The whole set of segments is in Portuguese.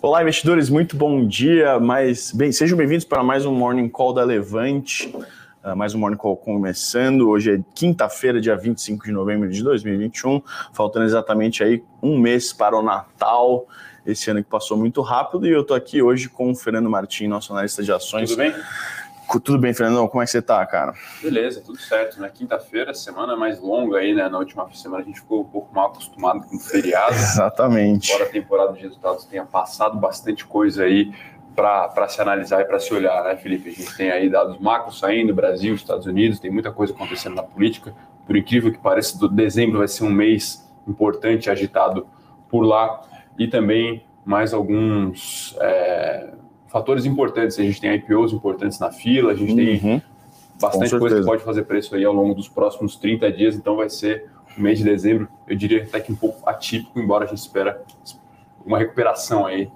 Olá, investidores, muito bom dia. Mas, bem, sejam bem-vindos para mais um Morning Call da Levante. Uh, mais um Morning Call começando. Hoje é quinta-feira, dia 25 de novembro de 2021. Faltando exatamente aí um mês para o Natal. Esse ano que passou muito rápido. E eu estou aqui hoje com o Fernando Martins, nosso analista de ações. Tudo bem? Tudo bem, Fernandão? Como é que você tá, cara? Beleza, tudo certo. Na quinta-feira, semana mais longa aí, né? Na última semana a gente ficou um pouco mal acostumado com o feriado. Exatamente. Embora a temporada de resultados tenha passado bastante coisa aí para se analisar e para se olhar, né, Felipe? A gente tem aí dados macros saindo, Brasil, Estados Unidos, tem muita coisa acontecendo na política. Por incrível que pareça, do dezembro vai ser um mês importante, agitado por lá. E também mais alguns. É fatores importantes. A gente tem IPOs importantes na fila, a gente uhum. tem bastante coisa que pode fazer preço aí ao longo dos próximos 30 dias, então vai ser o mês de dezembro, eu diria até que um pouco atípico, embora a gente espera uma recuperação aí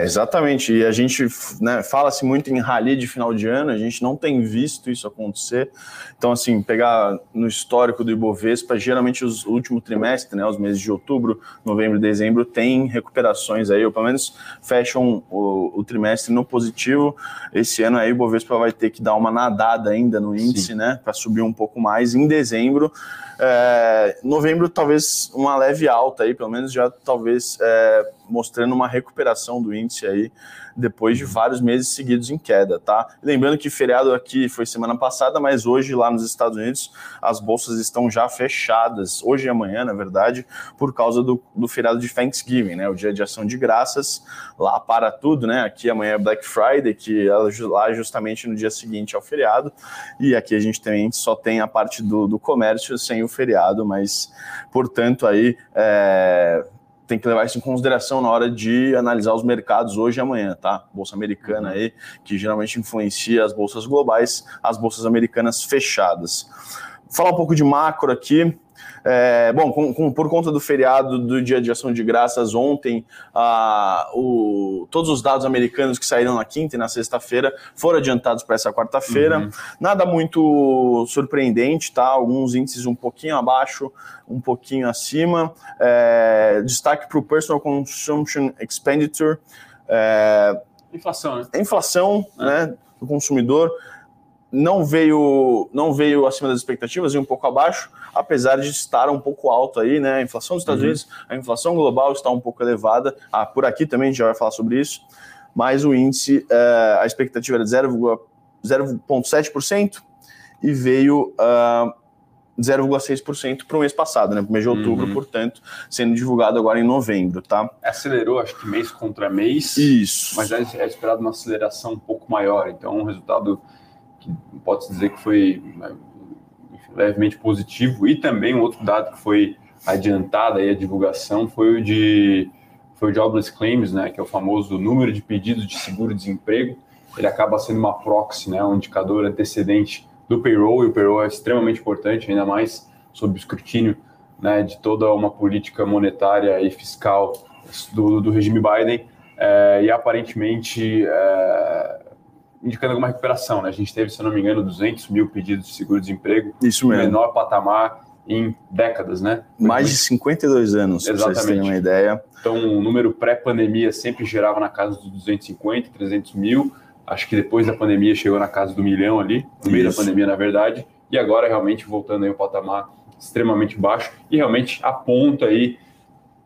é. Exatamente, e a gente né, fala-se muito em rally de final de ano, a gente não tem visto isso acontecer. Então, assim, pegar no histórico do Ibovespa, geralmente os último trimestre, né, os meses de outubro, novembro e dezembro, tem recuperações aí, ou pelo menos fecham o, o trimestre no positivo. Esse ano aí o Ibovespa vai ter que dar uma nadada ainda no índice, Sim. né, para subir um pouco mais em dezembro. É, novembro, talvez uma leve alta aí, pelo menos já talvez é, mostrando uma recuperação do índice aí depois de vários meses seguidos em queda, tá? Lembrando que feriado aqui foi semana passada, mas hoje lá nos Estados Unidos as bolsas estão já fechadas, hoje e amanhã, na verdade, por causa do, do feriado de Thanksgiving, né? O dia de ação de graças, lá para tudo, né? Aqui amanhã é Black Friday, que é lá justamente no dia seguinte ao feriado, e aqui a gente também só tem a parte do, do comércio sem o feriado, mas portanto aí é, tem que levar isso em consideração na hora de analisar os mercados hoje e amanhã, tá? Bolsa americana uhum. aí, que geralmente influencia as bolsas globais, as bolsas americanas fechadas. Vou falar um pouco de macro aqui. É, bom, com, com, por conta do feriado do Dia de Ação de Graças ontem, ah, o, todos os dados americanos que saíram na quinta e na sexta-feira foram adiantados para essa quarta-feira. Uhum. Nada muito surpreendente, tá? Alguns índices um pouquinho abaixo, um pouquinho acima. É, destaque para o Personal Consumption Expenditure. É, inflação, né? Inflação, é. né? Do consumidor não veio não veio acima das expectativas e um pouco abaixo, apesar de estar um pouco alto aí, né? A inflação dos Estados uhum. Unidos, a inflação global está um pouco elevada. Ah, por aqui também a gente já vai falar sobre isso. Mas o índice, uh, a expectativa era de 0,7% e veio uh, 0,6% para o mês passado, né? Para o mês de outubro, uhum. portanto, sendo divulgado agora em novembro, tá? Acelerou, acho que mês contra mês. Isso. Mas é, é esperado uma aceleração um pouco maior. Então, um resultado que pode-se dizer que foi né, levemente positivo, e também um outro dado que foi adiantado aí a divulgação foi o de foi o Jobless Claims, né, que é o famoso número de pedidos de seguro-desemprego. Ele acaba sendo uma proxy, né, um indicador antecedente do payroll, e o payroll é extremamente importante, ainda mais sob o escrutínio né, de toda uma política monetária e fiscal do, do regime Biden. É, e aparentemente é, indicando alguma recuperação. Né? A gente teve, se não me engano, 200 mil pedidos de seguro-desemprego. Isso mesmo. menor patamar em décadas, né? Mais de 52 anos, para vocês terem uma ideia. Então, o número pré-pandemia sempre gerava na casa dos 250, 300 mil. Acho que depois da pandemia chegou na casa do milhão ali, no meio da pandemia, na verdade. E agora, realmente, voltando aí um patamar extremamente baixo. E realmente aponta aí,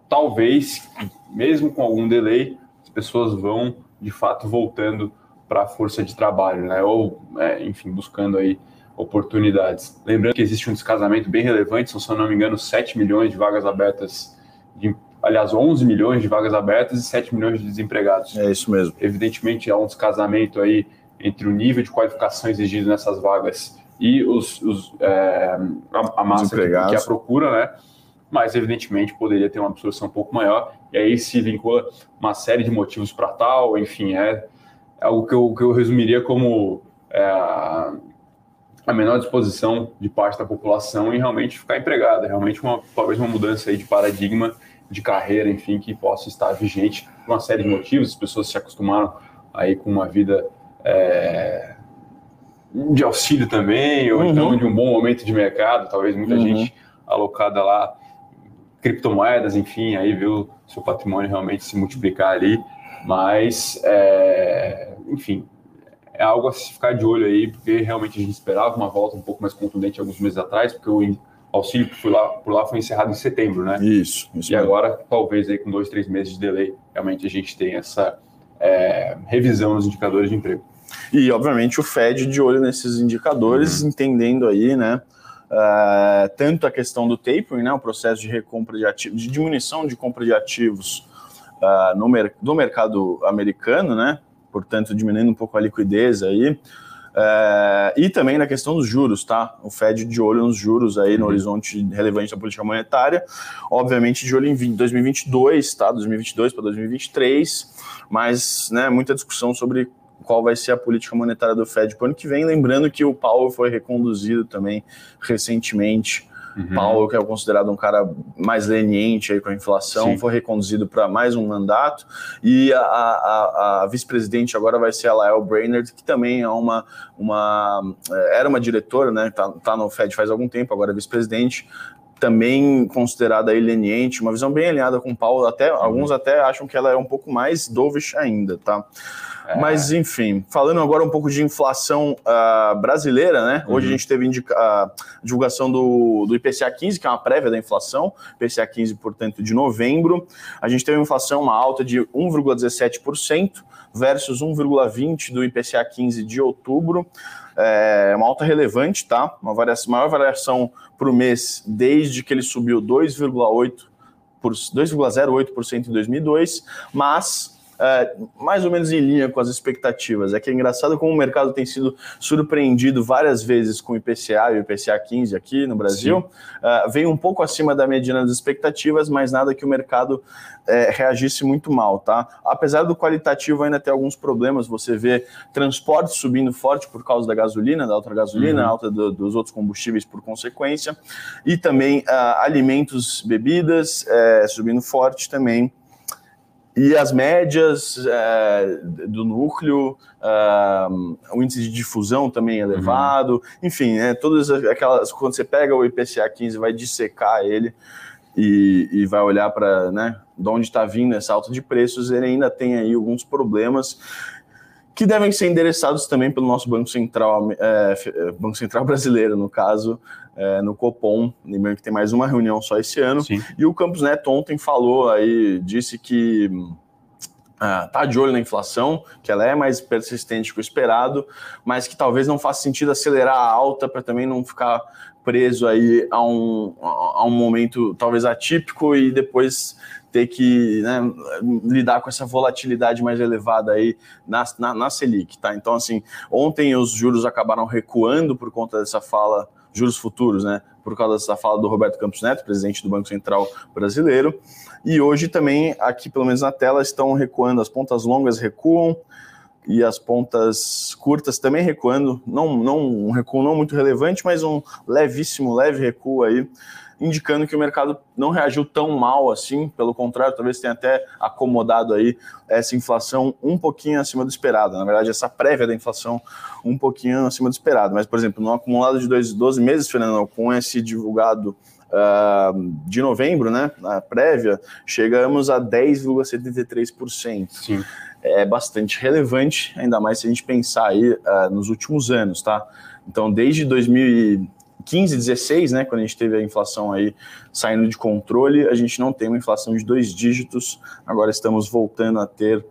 talvez, mesmo com algum delay, as pessoas vão, de fato, voltando para a força de trabalho, né? Ou, é, enfim, buscando aí oportunidades. Lembrando que existe um descasamento bem relevante, são, se eu não me engano, 7 milhões de vagas abertas, de, aliás, 11 milhões de vagas abertas e 7 milhões de desempregados. É isso mesmo. Evidentemente, há um descasamento aí entre o nível de qualificação exigido nessas vagas e os, os é, a, a, massa que, que a procura, né? Mas, evidentemente, poderia ter uma absorção um pouco maior, e aí se vincula uma série de motivos para tal, enfim, é é algo que eu, que eu resumiria como é, a menor disposição de parte da população em realmente ficar empregada, realmente uma, talvez uma mudança aí de paradigma de carreira, enfim, que possa estar vigente por uma série de motivos. As pessoas se acostumaram aí com uma vida é, de auxílio também, ou uhum. então de um bom momento de mercado, talvez muita uhum. gente alocada lá criptomoedas, enfim, aí viu seu patrimônio realmente se multiplicar ali. Mas, é, enfim, é algo a se ficar de olho aí, porque realmente a gente esperava uma volta um pouco mais contundente alguns meses atrás, porque o auxílio que foi lá, por lá foi encerrado em setembro, né? Isso. isso e mesmo. agora, talvez aí com dois, três meses de delay, realmente a gente tem essa é, revisão nos indicadores de emprego. E, obviamente, o Fed de olho nesses indicadores, uhum. entendendo aí, né, uh, tanto a questão do tapering, né, o processo de recompra de ativos, de diminuição de compra de ativos uh, no, mer do mercado americano, né, portanto, diminuindo um pouco a liquidez aí, uh, e também na questão dos juros, tá? O Fed de olho nos juros aí no uhum. horizonte relevante da política monetária, obviamente de olho em 2022, tá? 2022 para 2023, mas, né, muita discussão sobre qual vai ser a política monetária do Fed para o ano que vem. Lembrando que o Powell foi reconduzido também recentemente. Uhum. Powell, que é considerado um cara mais leniente aí com a inflação, Sim. foi reconduzido para mais um mandato. E a, a, a vice-presidente agora vai ser a Lael Brainerd, que também é uma, uma é, era uma diretora, né? Tá, tá no Fed faz algum tempo, agora é vice-presidente também considerada leniente, uma visão bem alinhada com o Paulo, até uhum. alguns até acham que ela é um pouco mais dovish ainda, tá? É. Mas, enfim, falando agora um pouco de inflação uh, brasileira, né? Hoje uhum. a gente teve a divulgação do, do IPCA 15, que é uma prévia da inflação, IPCA 15, portanto, de novembro. A gente teve uma inflação, uma alta de 1,17% versus 1,20% do IPCA 15 de outubro. É uma alta relevante, tá? Uma variação, maior variação para o mês desde que ele subiu 2,8%. 2,08% em 2002, mas é, mais ou menos em linha com as expectativas. É que é engraçado como o mercado tem sido surpreendido várias vezes com o IPCA e o IPCA 15 aqui no Brasil. Uh, veio um pouco acima da mediana das expectativas, mas nada que o mercado é, reagisse muito mal, tá? Apesar do qualitativo ainda ter alguns problemas, você vê transporte subindo forte por causa da gasolina, da alta gasolina, uhum. alta do, dos outros combustíveis por consequência, e também uh, alimentos, bebidas é, subindo forte também. E as médias é, do núcleo, é, o índice de difusão também é elevado, uhum. enfim, né, todas aquelas. Quando você pega o IPCA 15, vai dissecar ele e, e vai olhar para né, de onde está vindo essa alta de preços, ele ainda tem aí alguns problemas que devem ser endereçados também pelo nosso Banco Central, é, Banco Central brasileiro, no caso, é, no Copom, lembrando que tem mais uma reunião só esse ano. Sim. E o Campos Neto ontem falou aí, disse que ah, tá de olho na inflação, que ela é mais persistente que o esperado, mas que talvez não faça sentido acelerar a alta para também não ficar preso aí a um, a um momento talvez atípico e depois ter que né, lidar com essa volatilidade mais elevada aí na, na, na Selic, tá? Então, assim, ontem os juros acabaram recuando por conta dessa fala juros futuros, né? Por causa dessa fala do Roberto Campos Neto, presidente do Banco Central brasileiro. E hoje também, aqui pelo menos na tela, estão recuando, as pontas longas recuam e as pontas curtas também recuando. Não, não um recuo não muito relevante, mas um levíssimo, leve recuo aí indicando que o mercado não reagiu tão mal assim, pelo contrário, talvez tenha até acomodado aí essa inflação um pouquinho acima do esperado. Na verdade, essa prévia da inflação um pouquinho acima do esperado. Mas, por exemplo, no acumulado de dois, 12 meses, Fernando, com esse divulgado uh, de novembro, né, a prévia, chegamos a 10,73%. Sim. É bastante relevante, ainda mais se a gente pensar aí uh, nos últimos anos, tá? Então, desde 2000 15, 16, né, quando a gente teve a inflação aí saindo de controle, a gente não tem uma inflação de dois dígitos, agora estamos voltando a ter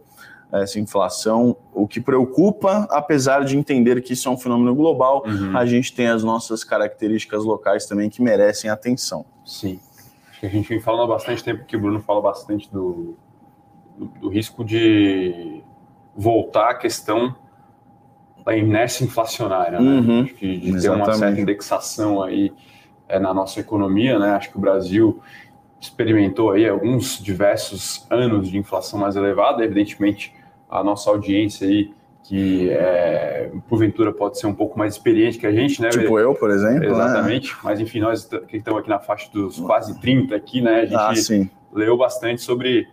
essa inflação, o que preocupa, apesar de entender que isso é um fenômeno global, uhum. a gente tem as nossas características locais também que merecem atenção. Sim. Acho que a gente vem falando há bastante tempo que o Bruno fala bastante do, do, do risco de voltar à questão da inércia inflacionária, né? Uhum, Acho que de ter uma certa indexação aí é, na nossa economia, né? Acho que o Brasil experimentou aí alguns diversos anos de inflação mais elevada, evidentemente a nossa audiência aí que é, porventura pode ser um pouco mais experiente que a gente, né? Tipo eu, por exemplo. Né? Exatamente. Né? Mas enfim, nós que estamos aqui na faixa dos quase 30 aqui, né? A gente ah, leu bastante sobre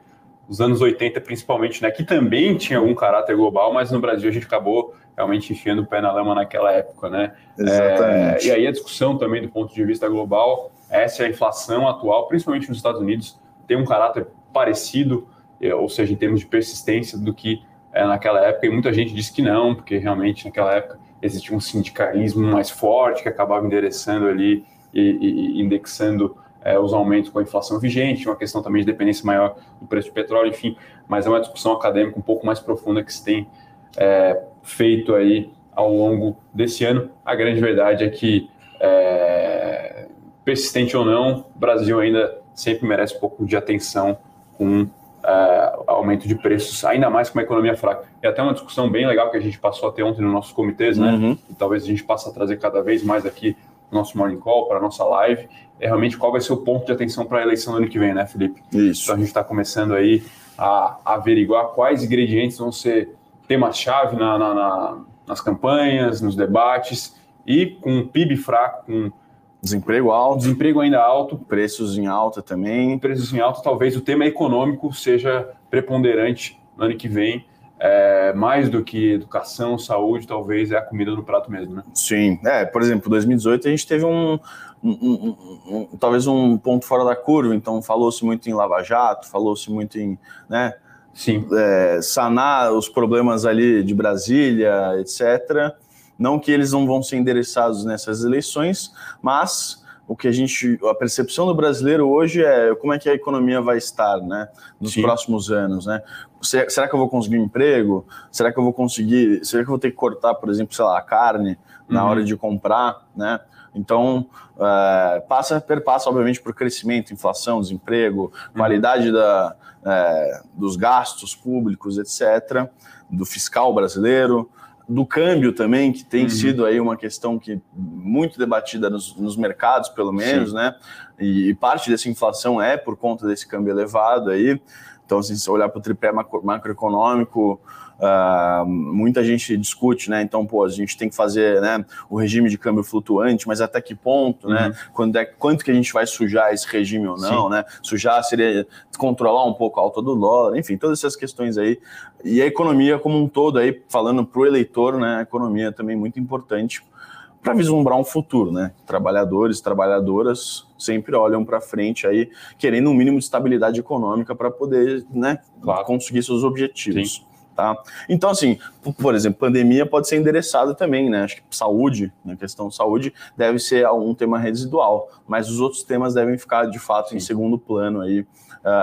os anos 80, principalmente, né? Que também tinha algum caráter global, mas no Brasil a gente acabou realmente enfiando o pé na lama naquela época, né? Exatamente. É, e aí a discussão também do ponto de vista global, essa é a inflação atual, principalmente nos Estados Unidos, tem um caráter parecido, é, ou seja, em termos de persistência, do que é, naquela época. E muita gente disse que não, porque realmente naquela época existia um sindicalismo mais forte que acabava endereçando ali e, e indexando é, os aumentos com a inflação vigente, uma questão também de dependência maior do preço do petróleo, enfim. Mas é uma discussão acadêmica um pouco mais profunda que se tem é, feito aí ao longo desse ano. A grande verdade é que, é, persistente ou não, o Brasil ainda sempre merece um pouco de atenção com é, aumento de preços, ainda mais com uma economia fraca. E até uma discussão bem legal que a gente passou a ter ontem nos nossos comitês, né? Uhum. E talvez a gente possa trazer cada vez mais aqui no nosso Morning Call, para a nossa live, é realmente qual vai ser o ponto de atenção para a eleição do ano que vem, né, Felipe? Isso. Então a gente está começando aí a averiguar quais ingredientes vão ser temas-chave na, na, na, nas campanhas, nos debates, e com PIB fraco, com desemprego alto, desemprego ainda alto, preços em alta também. Preços em alta, talvez o tema econômico seja preponderante no ano que vem. É, mais do que educação, saúde, talvez é a comida no prato mesmo, né? Sim, é, por exemplo, 2018 a gente teve um, um, um, um talvez um ponto fora da curva, então falou-se muito em Lava Jato, falou-se muito em, né. É, sanar os problemas ali de Brasília, etc. Não que eles não vão ser endereçados nessas eleições, mas o que a gente, a percepção do brasileiro hoje é como é que a economia vai estar, né, nos Sim. próximos anos, né? Será que eu vou conseguir um emprego? Será que eu vou conseguir? Será que eu vou ter que cortar, por exemplo, sei lá, a carne na uhum. hora de comprar, né? Então, é, passa, perpassa, obviamente, por crescimento, inflação, desemprego, uhum. qualidade da, é, dos gastos públicos, etc., do fiscal brasileiro, do câmbio também, que tem uhum. sido aí uma questão que muito debatida nos, nos mercados, pelo menos, Sim. né? E, e, parte dessa inflação é por conta desse câmbio elevado aí. Então, assim, se olhar para o tripé macro, macroeconômico, Uh, muita gente discute, né? Então, pô, a gente tem que fazer né, o regime de câmbio flutuante, mas até que ponto, né? uhum. né? Quando é, quanto que a gente vai sujar esse regime ou não, Sim. né? Sujar seria controlar um pouco a alta do dólar, enfim, todas essas questões aí. E a economia como um todo aí, falando para o eleitor, né? A economia também muito importante para vislumbrar um futuro, né? Trabalhadores, trabalhadoras sempre olham para frente aí, querendo um mínimo de estabilidade econômica para poder, né, claro. conseguir seus objetivos. Sim. Tá? Então, assim, por exemplo, pandemia pode ser endereçada também, né? Acho que saúde, na né? questão de saúde, deve ser um tema residual, mas os outros temas devem ficar, de fato, Sim. em segundo plano aí, uh,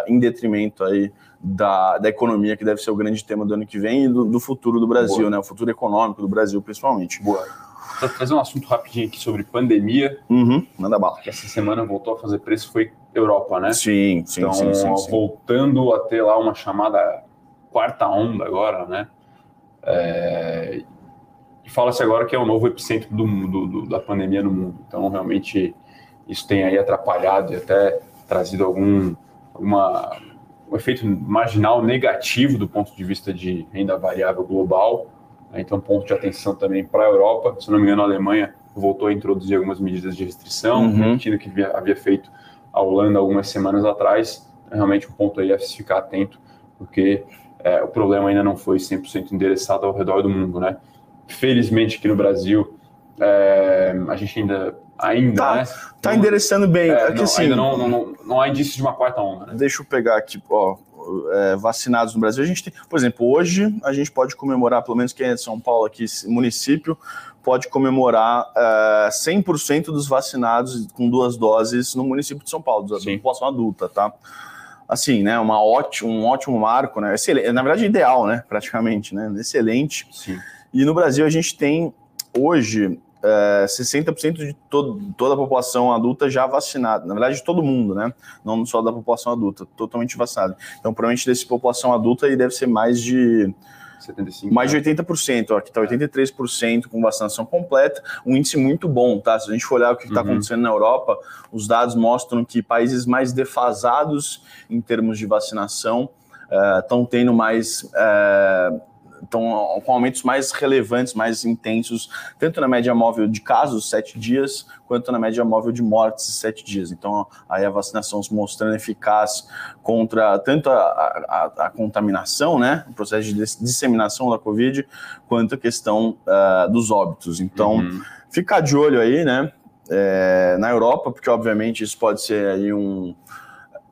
em detrimento aí da, da economia, que deve ser o grande tema do ano que vem e do, do futuro do Brasil, Boa. né? O futuro econômico do Brasil, principalmente. Boa. Vou trazer um assunto rapidinho aqui sobre pandemia. Uhum, manda bala. Essa semana voltou a fazer preço, foi Europa, né? Sim, sim, então, sim, sim, sim. voltando a ter lá uma chamada quarta onda agora, né? É, e fala-se agora que é o novo epicentro do, do, do, da pandemia no mundo. Então, realmente, isso tem aí atrapalhado e até trazido algum alguma, um efeito marginal negativo do ponto de vista de renda variável global. Né? Então, ponto de atenção também para a Europa. Se não me engano, a Alemanha voltou a introduzir algumas medidas de restrição, uhum. repetindo o que havia, feito a Holanda algumas semanas atrás. É realmente um ponto aí a se ficar atento, porque é, o problema ainda não foi 100% endereçado ao redor do mundo, né? Felizmente aqui no Brasil, é, a gente ainda ainda, tá, né? Tá não, endereçando bem. É, não, assim, ainda não, não, não, há indícios de uma quarta onda. Né? Deixa eu pegar aqui, ó, é, vacinados no Brasil. A gente tem, por exemplo, hoje a gente pode comemorar, pelo menos quem é de São Paulo aqui, município, pode comemorar é, 100% dos vacinados com duas doses no município de São Paulo, da população adulta, tá? Assim, né, uma ótimo, um ótimo marco, né, excelente, na verdade ideal, né, praticamente, né, excelente. Sim. E no Brasil a gente tem hoje é, 60% de todo, toda a população adulta já vacinada, na verdade de todo mundo, né, não só da população adulta, totalmente vacinada. Então provavelmente dessa população adulta aí deve ser mais de 75, mais de 80%, ó, aqui está 83% com vacinação completa, um índice muito bom, tá? Se a gente for olhar o que está uhum. acontecendo na Europa, os dados mostram que países mais defasados em termos de vacinação estão uh, tendo mais. Uh, estão com aumentos mais relevantes, mais intensos, tanto na média móvel de casos, sete dias, quanto na média móvel de mortes, sete dias. Então, aí a vacinação se mostrando eficaz contra tanto a, a, a contaminação, né, o processo de disseminação da Covid, quanto a questão uh, dos óbitos. Então, uhum. ficar de olho aí, né, é, na Europa, porque obviamente isso pode ser aí um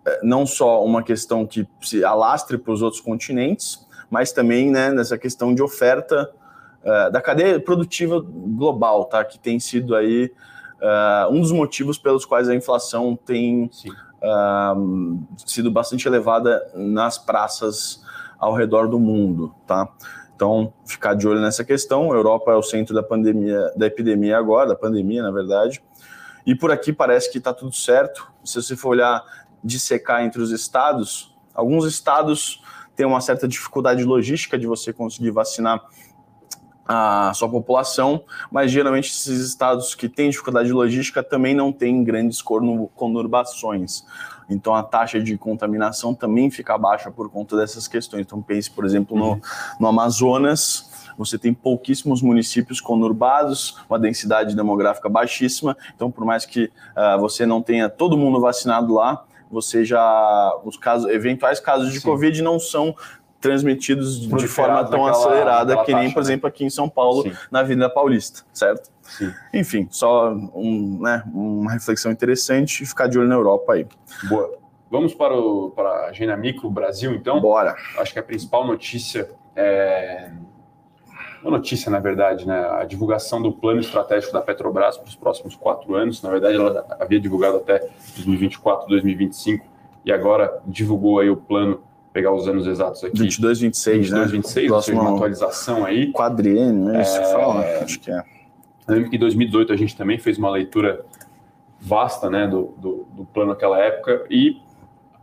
é, não só uma questão que se alastre para os outros continentes, mas também né, nessa questão de oferta uh, da cadeia produtiva global, tá? Que tem sido aí uh, um dos motivos pelos quais a inflação tem uh, sido bastante elevada nas praças ao redor do mundo, tá? Então, ficar de olho nessa questão. A Europa é o centro da pandemia, da epidemia agora, da pandemia, na verdade. E por aqui parece que está tudo certo. Se você for olhar dissecar entre os estados, alguns estados têm uma certa dificuldade logística de você conseguir vacinar a sua população, mas geralmente esses estados que têm dificuldade logística também não têm grandes conurbações. Então a taxa de contaminação também fica baixa por conta dessas questões. Então pense, por exemplo, no, no Amazonas, você tem pouquíssimos municípios conurbados, uma densidade demográfica baixíssima. Então, por mais que uh, você não tenha todo mundo vacinado lá, você já os casos, eventuais casos de Sim. Covid não são transmitidos de forma tão acelerada que nem, por né? exemplo, aqui em São Paulo, Sim. na Avenida Paulista, certo? Sim. Enfim, só um, né, uma reflexão interessante e ficar de olho na Europa aí. Boa. Vamos para, o, para a agenda micro Brasil, então? Bora. Acho que a principal notícia é. Uma notícia, na verdade, né? A divulgação do plano estratégico da Petrobras para os próximos quatro anos. Na verdade, ela havia divulgado até 2024, 2025 e agora divulgou aí o plano pegar os anos exatos aqui. 22, 26, 22, né? 26, Próximo uma atualização aí. Quadriênio, é isso que fala? Né? Acho que é. Eu lembro que em 2018 a gente também fez uma leitura vasta né, do, do, do plano naquela época e,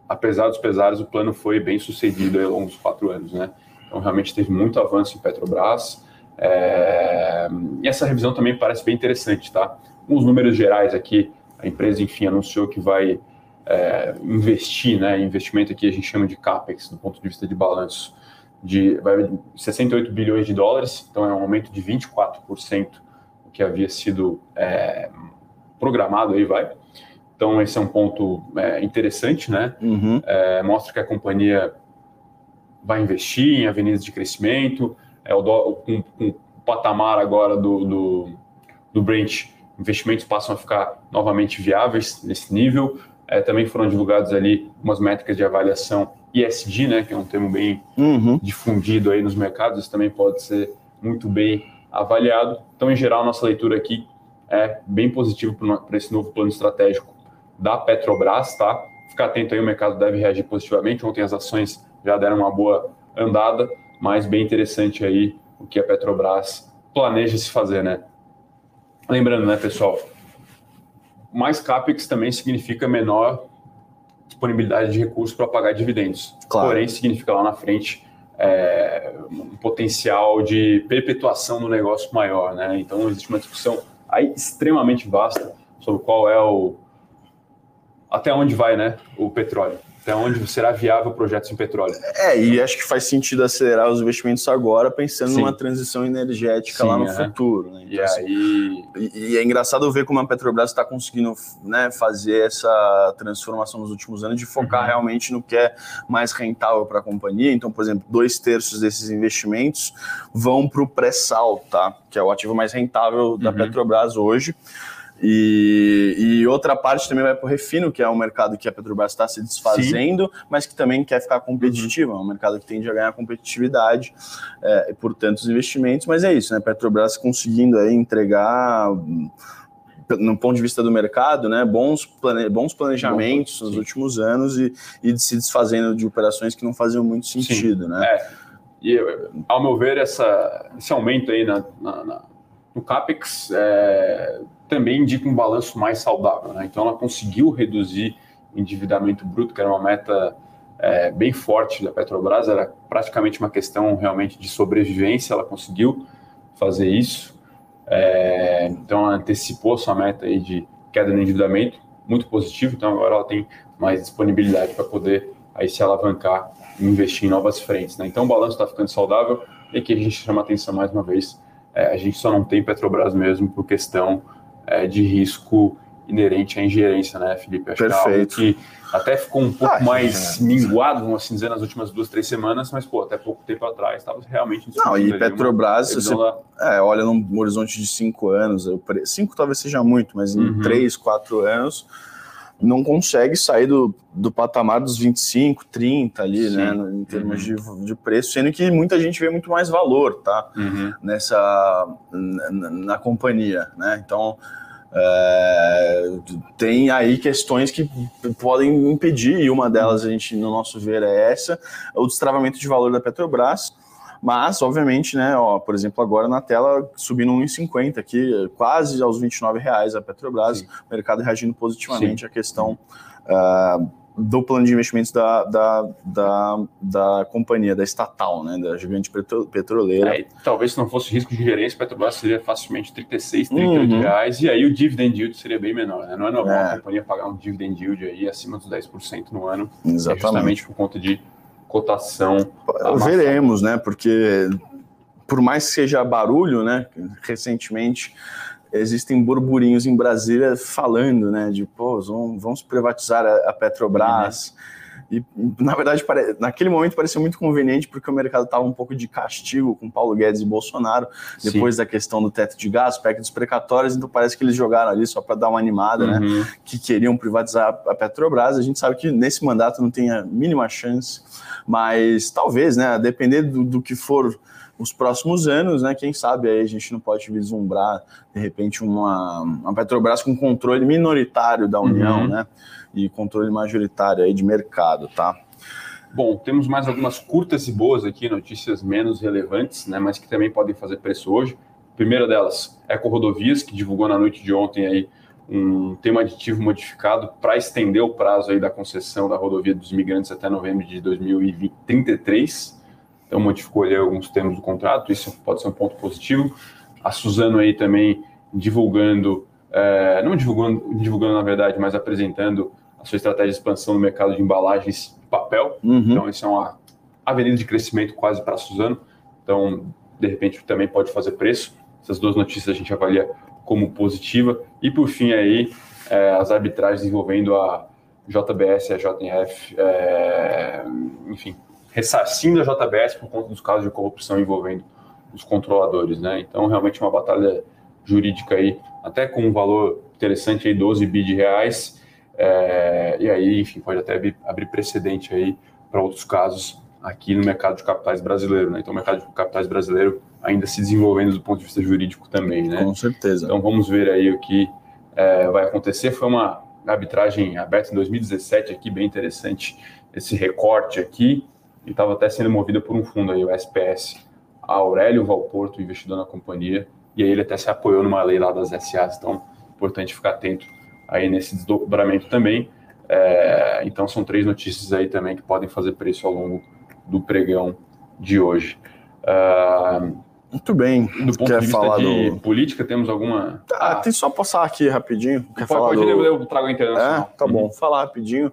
apesar dos pesares, o plano foi bem sucedido ao longo dos quatro anos. Né? Então, realmente teve muito avanço em Petrobras. É... E essa revisão também parece bem interessante, tá? Uns números gerais aqui, a empresa, enfim, anunciou que vai é, investir, né? Investimento aqui a gente chama de capex, do ponto de vista de balanço, de vai, 68 bilhões de dólares, então é um aumento de 24% do que havia sido é, programado aí, vai. Então esse é um ponto é, interessante, né? Uhum. É, mostra que a companhia vai investir em avenidas de crescimento, é o com, com o patamar agora do, do, do Brent, investimentos passam a ficar novamente viáveis nesse nível. É, também foram divulgados ali umas métricas de avaliação ESG, né, que é um termo bem uhum. difundido aí nos mercados, isso também pode ser muito bem avaliado. Então, em geral, nossa leitura aqui é bem positiva para esse novo plano estratégico da Petrobras, tá? Ficar atento aí, o mercado deve reagir positivamente. Ontem as ações já deram uma boa andada, mas bem interessante aí o que a Petrobras planeja se fazer, né? Lembrando, né, pessoal, mais CAPEX também significa menor disponibilidade de recursos para pagar dividendos. Claro. Porém, significa lá na frente é, um potencial de perpetuação do negócio maior. Né? Então, existe uma discussão aí extremamente vasta sobre qual é o. até onde vai né, o petróleo até onde será viável projetos em petróleo. É, e acho que faz sentido acelerar os investimentos agora, pensando Sim. numa transição energética Sim, lá no é. futuro. Né? Então, e, assim, aí... E, e, é engraçado ver como a Petrobras está conseguindo né, fazer essa transformação nos últimos anos, de focar uhum. realmente no que é mais rentável para a companhia. Então, por exemplo, dois terços desses investimentos vão para o pré-sal, tá? que é o ativo mais rentável da uhum. Petrobras hoje. E, e, outra parte também vai para o refino, que é um mercado que a Petrobras está se desfazendo, Sim. mas que também quer ficar competitivo. É um mercado que tende a ganhar competitividade é, por tantos investimentos. Mas é isso, né? Petrobras conseguindo aí entregar no ponto de vista do mercado, né, bons, plane, bons planejamentos Bom, nos últimos anos e, e se desfazendo de operações que não faziam muito sentido, sim. né? É. E ao meu ver, essa, esse aumento aí na, na, na no CAPEX é, também indica um balanço mais saudável. Né? Então, ela conseguiu reduzir o endividamento bruto, que era uma meta é, bem forte da Petrobras, era praticamente uma questão realmente de sobrevivência, ela conseguiu fazer isso. É, então, ela antecipou sua meta aí de queda no endividamento, muito positivo. Então, agora ela tem mais disponibilidade para poder aí se alavancar e investir em novas frentes. Né? Então, o balanço está ficando saudável e aqui a gente chama atenção mais uma vez. É, a gente só não tem Petrobras mesmo por questão é, de risco inerente à ingerência, né, Felipe? Acho Perfeito. Que, é que até ficou um pouco ah, mais é. minguado, vamos assim dizer, nas últimas duas, três semanas, mas, pô, até pouco tempo atrás estava realmente... Não, e Petrobras, você é, olha num horizonte de cinco anos, cinco talvez seja muito, mas em uhum. três, quatro anos, não consegue sair do, do patamar dos 25, 30 ali, Sim. né, em termos uhum. de, de preço, sendo que muita gente vê muito mais valor, tá, uhum. nessa, na, na, companhia, né, então é, tem aí questões que podem impedir, e uma delas a gente, no nosso ver, é essa, o destravamento de valor da Petrobras, mas, obviamente, né, ó, por exemplo, agora na tela subindo 1,50 aqui, quase aos 29 reais a Petrobras, Sim. o mercado reagindo positivamente Sim. à questão uh, do plano de investimentos da, da, da, da, companhia, da estatal, né, da gigante petroleira. É, talvez se não fosse risco de gerência, a Petrobras seria facilmente 36, 38 uhum. reais, e aí o dividend yield seria bem menor. Né? Não é normal é. a companhia pagar um dividend yield aí acima dos 10% no ano, Exatamente. É justamente por conta de cotação. Veremos, né? Porque por mais que seja barulho, né? Recentemente existem burburinhos em Brasília falando, né? De pô, vamos, vamos privatizar a, Petrobras. Uhum. E, na verdade, naquele momento parecia muito conveniente porque o mercado estava um pouco de castigo com Paulo Guedes e Bolsonaro, depois Sim. da questão do teto de gás, PEC dos precatórios, então parece que eles jogaram ali só para dar uma animada, né, uhum. né? Que queriam privatizar a Petrobras. A gente sabe que nesse mandato não tem a mínima chance, mas talvez, né? Depender do, do que for os próximos anos, né? Quem sabe aí a gente não pode vislumbrar, de repente, uma, uma Petrobras com controle minoritário da União, uhum. né? e controle majoritário aí de mercado, tá? Bom, temos mais algumas curtas e boas aqui, notícias menos relevantes, né, mas que também podem fazer preço hoje. A primeira delas, Eco Rodovias, que divulgou na noite de ontem aí um tema aditivo modificado para estender o prazo aí da concessão da rodovia dos imigrantes até novembro de 2033. Então modificou ali alguns termos do contrato, isso pode ser um ponto positivo. A Suzano aí também divulgando, é, não divulgando, divulgando na verdade, mas apresentando a sua estratégia de expansão no mercado de embalagens de papel. Uhum. Então, isso é uma avenida de crescimento quase para a Suzano. Então, de repente, também pode fazer preço. Essas duas notícias a gente avalia como positiva. E, por fim, aí, é, as arbitragens envolvendo a JBS e a JF, é, enfim, ressarcindo a JBS por conta dos casos de corrupção envolvendo os controladores, né? Então, realmente uma batalha jurídica aí, até com um valor interessante aí, 12 bi de reais, é, e aí, enfim, pode até abrir precedente aí para outros casos aqui no mercado de capitais brasileiro, né? Então, o mercado de capitais brasileiro ainda se desenvolvendo do ponto de vista jurídico também, né? Com certeza. Então, vamos ver aí o que é, vai acontecer. Foi uma arbitragem aberta em 2017 aqui, bem interessante esse recorte aqui, e estava até sendo movida por um fundo aí, o SPS, a Aurélio Valporto, investidor na companhia, e aí ele até se apoiou numa lei lá das SAs, então, importante ficar atento aí nesse desdobramento também. É, então são três notícias aí também que podem fazer preço ao longo do pregão de hoje. Uh, Muito bem. Do ponto Quer de vista de do... política, temos alguma. Ah, tem só passar aqui rapidinho. Quer pode, falar pode do... eu trago a internacional. É, tá uhum. bom. Falar rapidinho.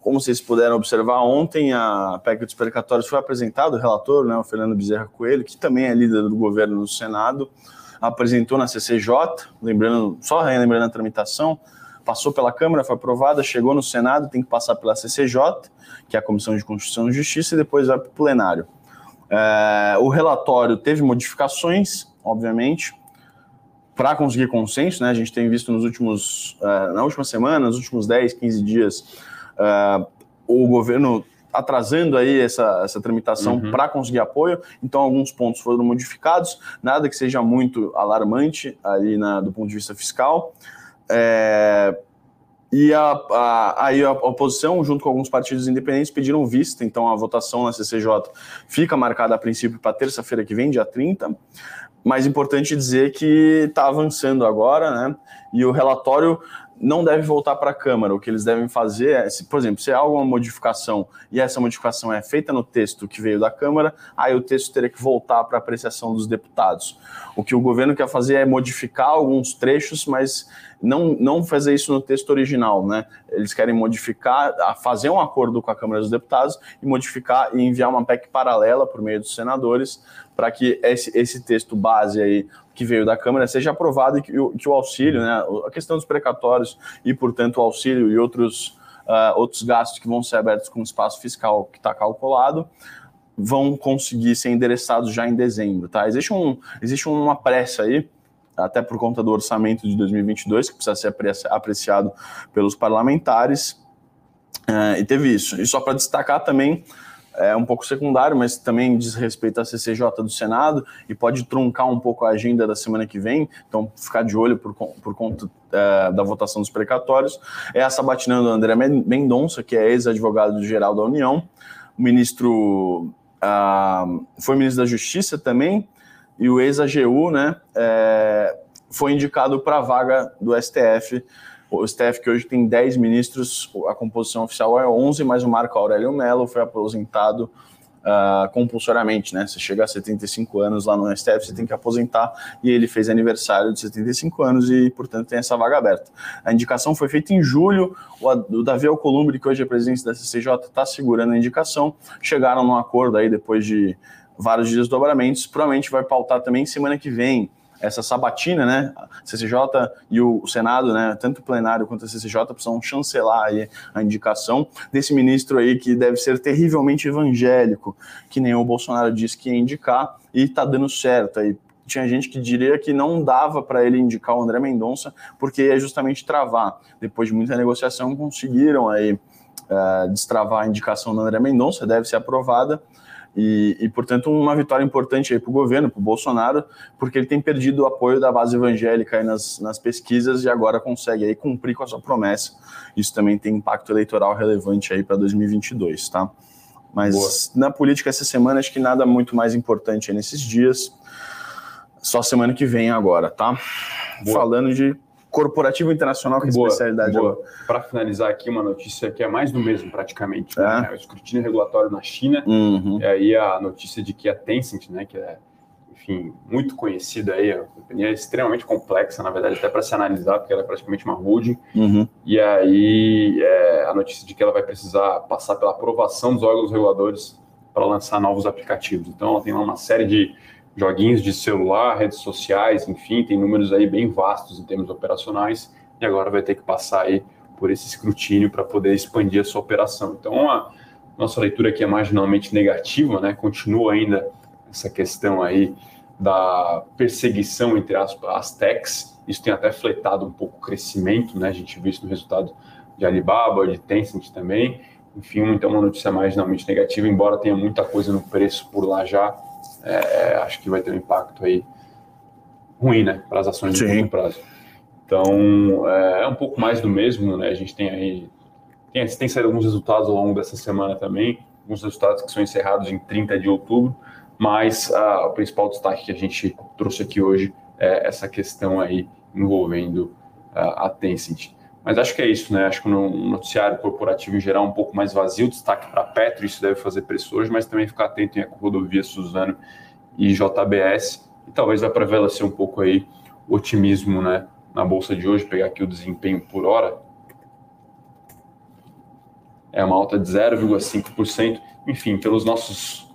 Como vocês puderam observar, ontem a PEC dos precatórios foi apresentado, o relator, né, o Fernando Bezerra Coelho, que também é líder do governo no Senado, apresentou na CCJ, lembrando, só lembrando a tramitação, passou pela Câmara, foi aprovada, chegou no Senado, tem que passar pela CCJ, que é a Comissão de Constituição e Justiça, e depois vai para o plenário. É, o relatório teve modificações, obviamente, para conseguir consenso, né? A gente tem visto nos últimos, uh, na última semana, nos últimos 10, 15 dias, uh, o governo atrasando aí essa, essa tramitação uhum. para conseguir apoio. Então, alguns pontos foram modificados, nada que seja muito alarmante ali na, do ponto de vista fiscal. É, e a, a, aí a oposição, junto com alguns partidos independentes, pediram vista, então a votação na CCJ fica marcada a princípio para terça-feira que vem, dia 30. Mas importante dizer que está avançando agora, né? E o relatório não deve voltar para a Câmara. O que eles devem fazer é, se, por exemplo, se há alguma modificação e essa modificação é feita no texto que veio da Câmara, aí o texto teria que voltar para apreciação dos deputados. O que o governo quer fazer é modificar alguns trechos, mas não, não fazer isso no texto original, né? Eles querem modificar, fazer um acordo com a Câmara dos Deputados e modificar e enviar uma PEC paralela por meio dos senadores para que esse, esse texto base aí que veio da Câmara seja aprovado e que, que o auxílio, né, a questão dos precatórios e, portanto, o auxílio e outros, uh, outros gastos que vão ser abertos com o espaço fiscal que está calculado, vão conseguir ser endereçados já em dezembro, tá? Existe, um, existe uma pressa aí até por conta do orçamento de 2022, que precisa ser apreciado pelos parlamentares. Uh, e teve isso. E só para destacar também, é um pouco secundário, mas também diz respeito à CCJ do Senado e pode truncar um pouco a agenda da semana que vem, então ficar de olho por, por conta uh, da votação dos precatórios. É a sabatina do André Mendonça, que é ex-advogado-geral da União, o ministro uh, foi ministro da Justiça também, e o ex-AGU, né, é, foi indicado para a vaga do STF. O STF, que hoje tem 10 ministros, a composição oficial é 11, mas o Marco Aurélio Mello foi aposentado uh, compulsoriamente, né? Você chega a 75 anos lá no STF, você tem que aposentar, e ele fez aniversário de 75 anos e, portanto, tem essa vaga aberta. A indicação foi feita em julho, o, o Davi Alcolumbre, que hoje é presidente da CCJ, está segurando a indicação, chegaram num acordo aí depois de vários desdobramentos, provavelmente vai pautar também semana que vem essa sabatina, né? A CCJ e o Senado, né? Tanto o plenário quanto a CCJ precisam chancelar aí a indicação desse ministro aí que deve ser terrivelmente evangélico, que nem o Bolsonaro disse que ia indicar e tá dando certo aí. Tinha gente que diria que não dava para ele indicar o André Mendonça, porque ia justamente travar. Depois de muita negociação, conseguiram aí uh, destravar a indicação do André Mendonça, deve ser aprovada e, e, portanto, uma vitória importante aí para o governo, para o Bolsonaro, porque ele tem perdido o apoio da base evangélica aí nas, nas pesquisas e agora consegue aí cumprir com a sua promessa. Isso também tem impacto eleitoral relevante aí para 2022, tá? Mas Boa. na política essa semana, acho que nada muito mais importante nesses dias. Só semana que vem agora, tá? Boa. Falando de corporativo internacional, que é a especialidade Para finalizar aqui, uma notícia que é mais do mesmo, praticamente. É. Né? O escrutínio regulatório na China, uhum. e aí a notícia de que a Tencent, né, que é, enfim, muito conhecida aí, a companhia é extremamente complexa, na verdade, até para se analisar, porque ela é praticamente uma holding, uhum. e aí é, a notícia de que ela vai precisar passar pela aprovação dos órgãos reguladores para lançar novos aplicativos. Então, ela tem lá uma série de joguinhos de celular, redes sociais, enfim, tem números aí bem vastos em termos operacionais e agora vai ter que passar aí por esse escrutínio para poder expandir a sua operação. Então, a nossa leitura aqui é marginalmente negativa, né? Continua ainda essa questão aí da perseguição entre as, as techs. Isso tem até fletado um pouco o crescimento, né? A gente viu isso no resultado de Alibaba, de Tencent também. Enfim, então uma notícia marginalmente negativa, embora tenha muita coisa no preço por lá já, é, acho que vai ter um impacto aí ruim, né, para as ações de curto prazo. Então, é, é, um pouco mais do mesmo, né? A gente tem aí tem, tem saído alguns resultados ao longo dessa semana também, alguns resultados que são encerrados em 30 de outubro, mas a, o principal destaque que a gente trouxe aqui hoje é essa questão aí envolvendo a, a Tencent. Mas acho que é isso, né? Acho que no noticiário corporativo em geral um pouco mais vazio, destaque para Petro, isso deve fazer preço hoje, mas também ficar atento em Rodovia Suzano e JBS. E talvez vai prevalecer um pouco aí o otimismo, né? Na bolsa de hoje, pegar aqui o desempenho por hora. É uma alta de 0,5%. Enfim, pelos nossos.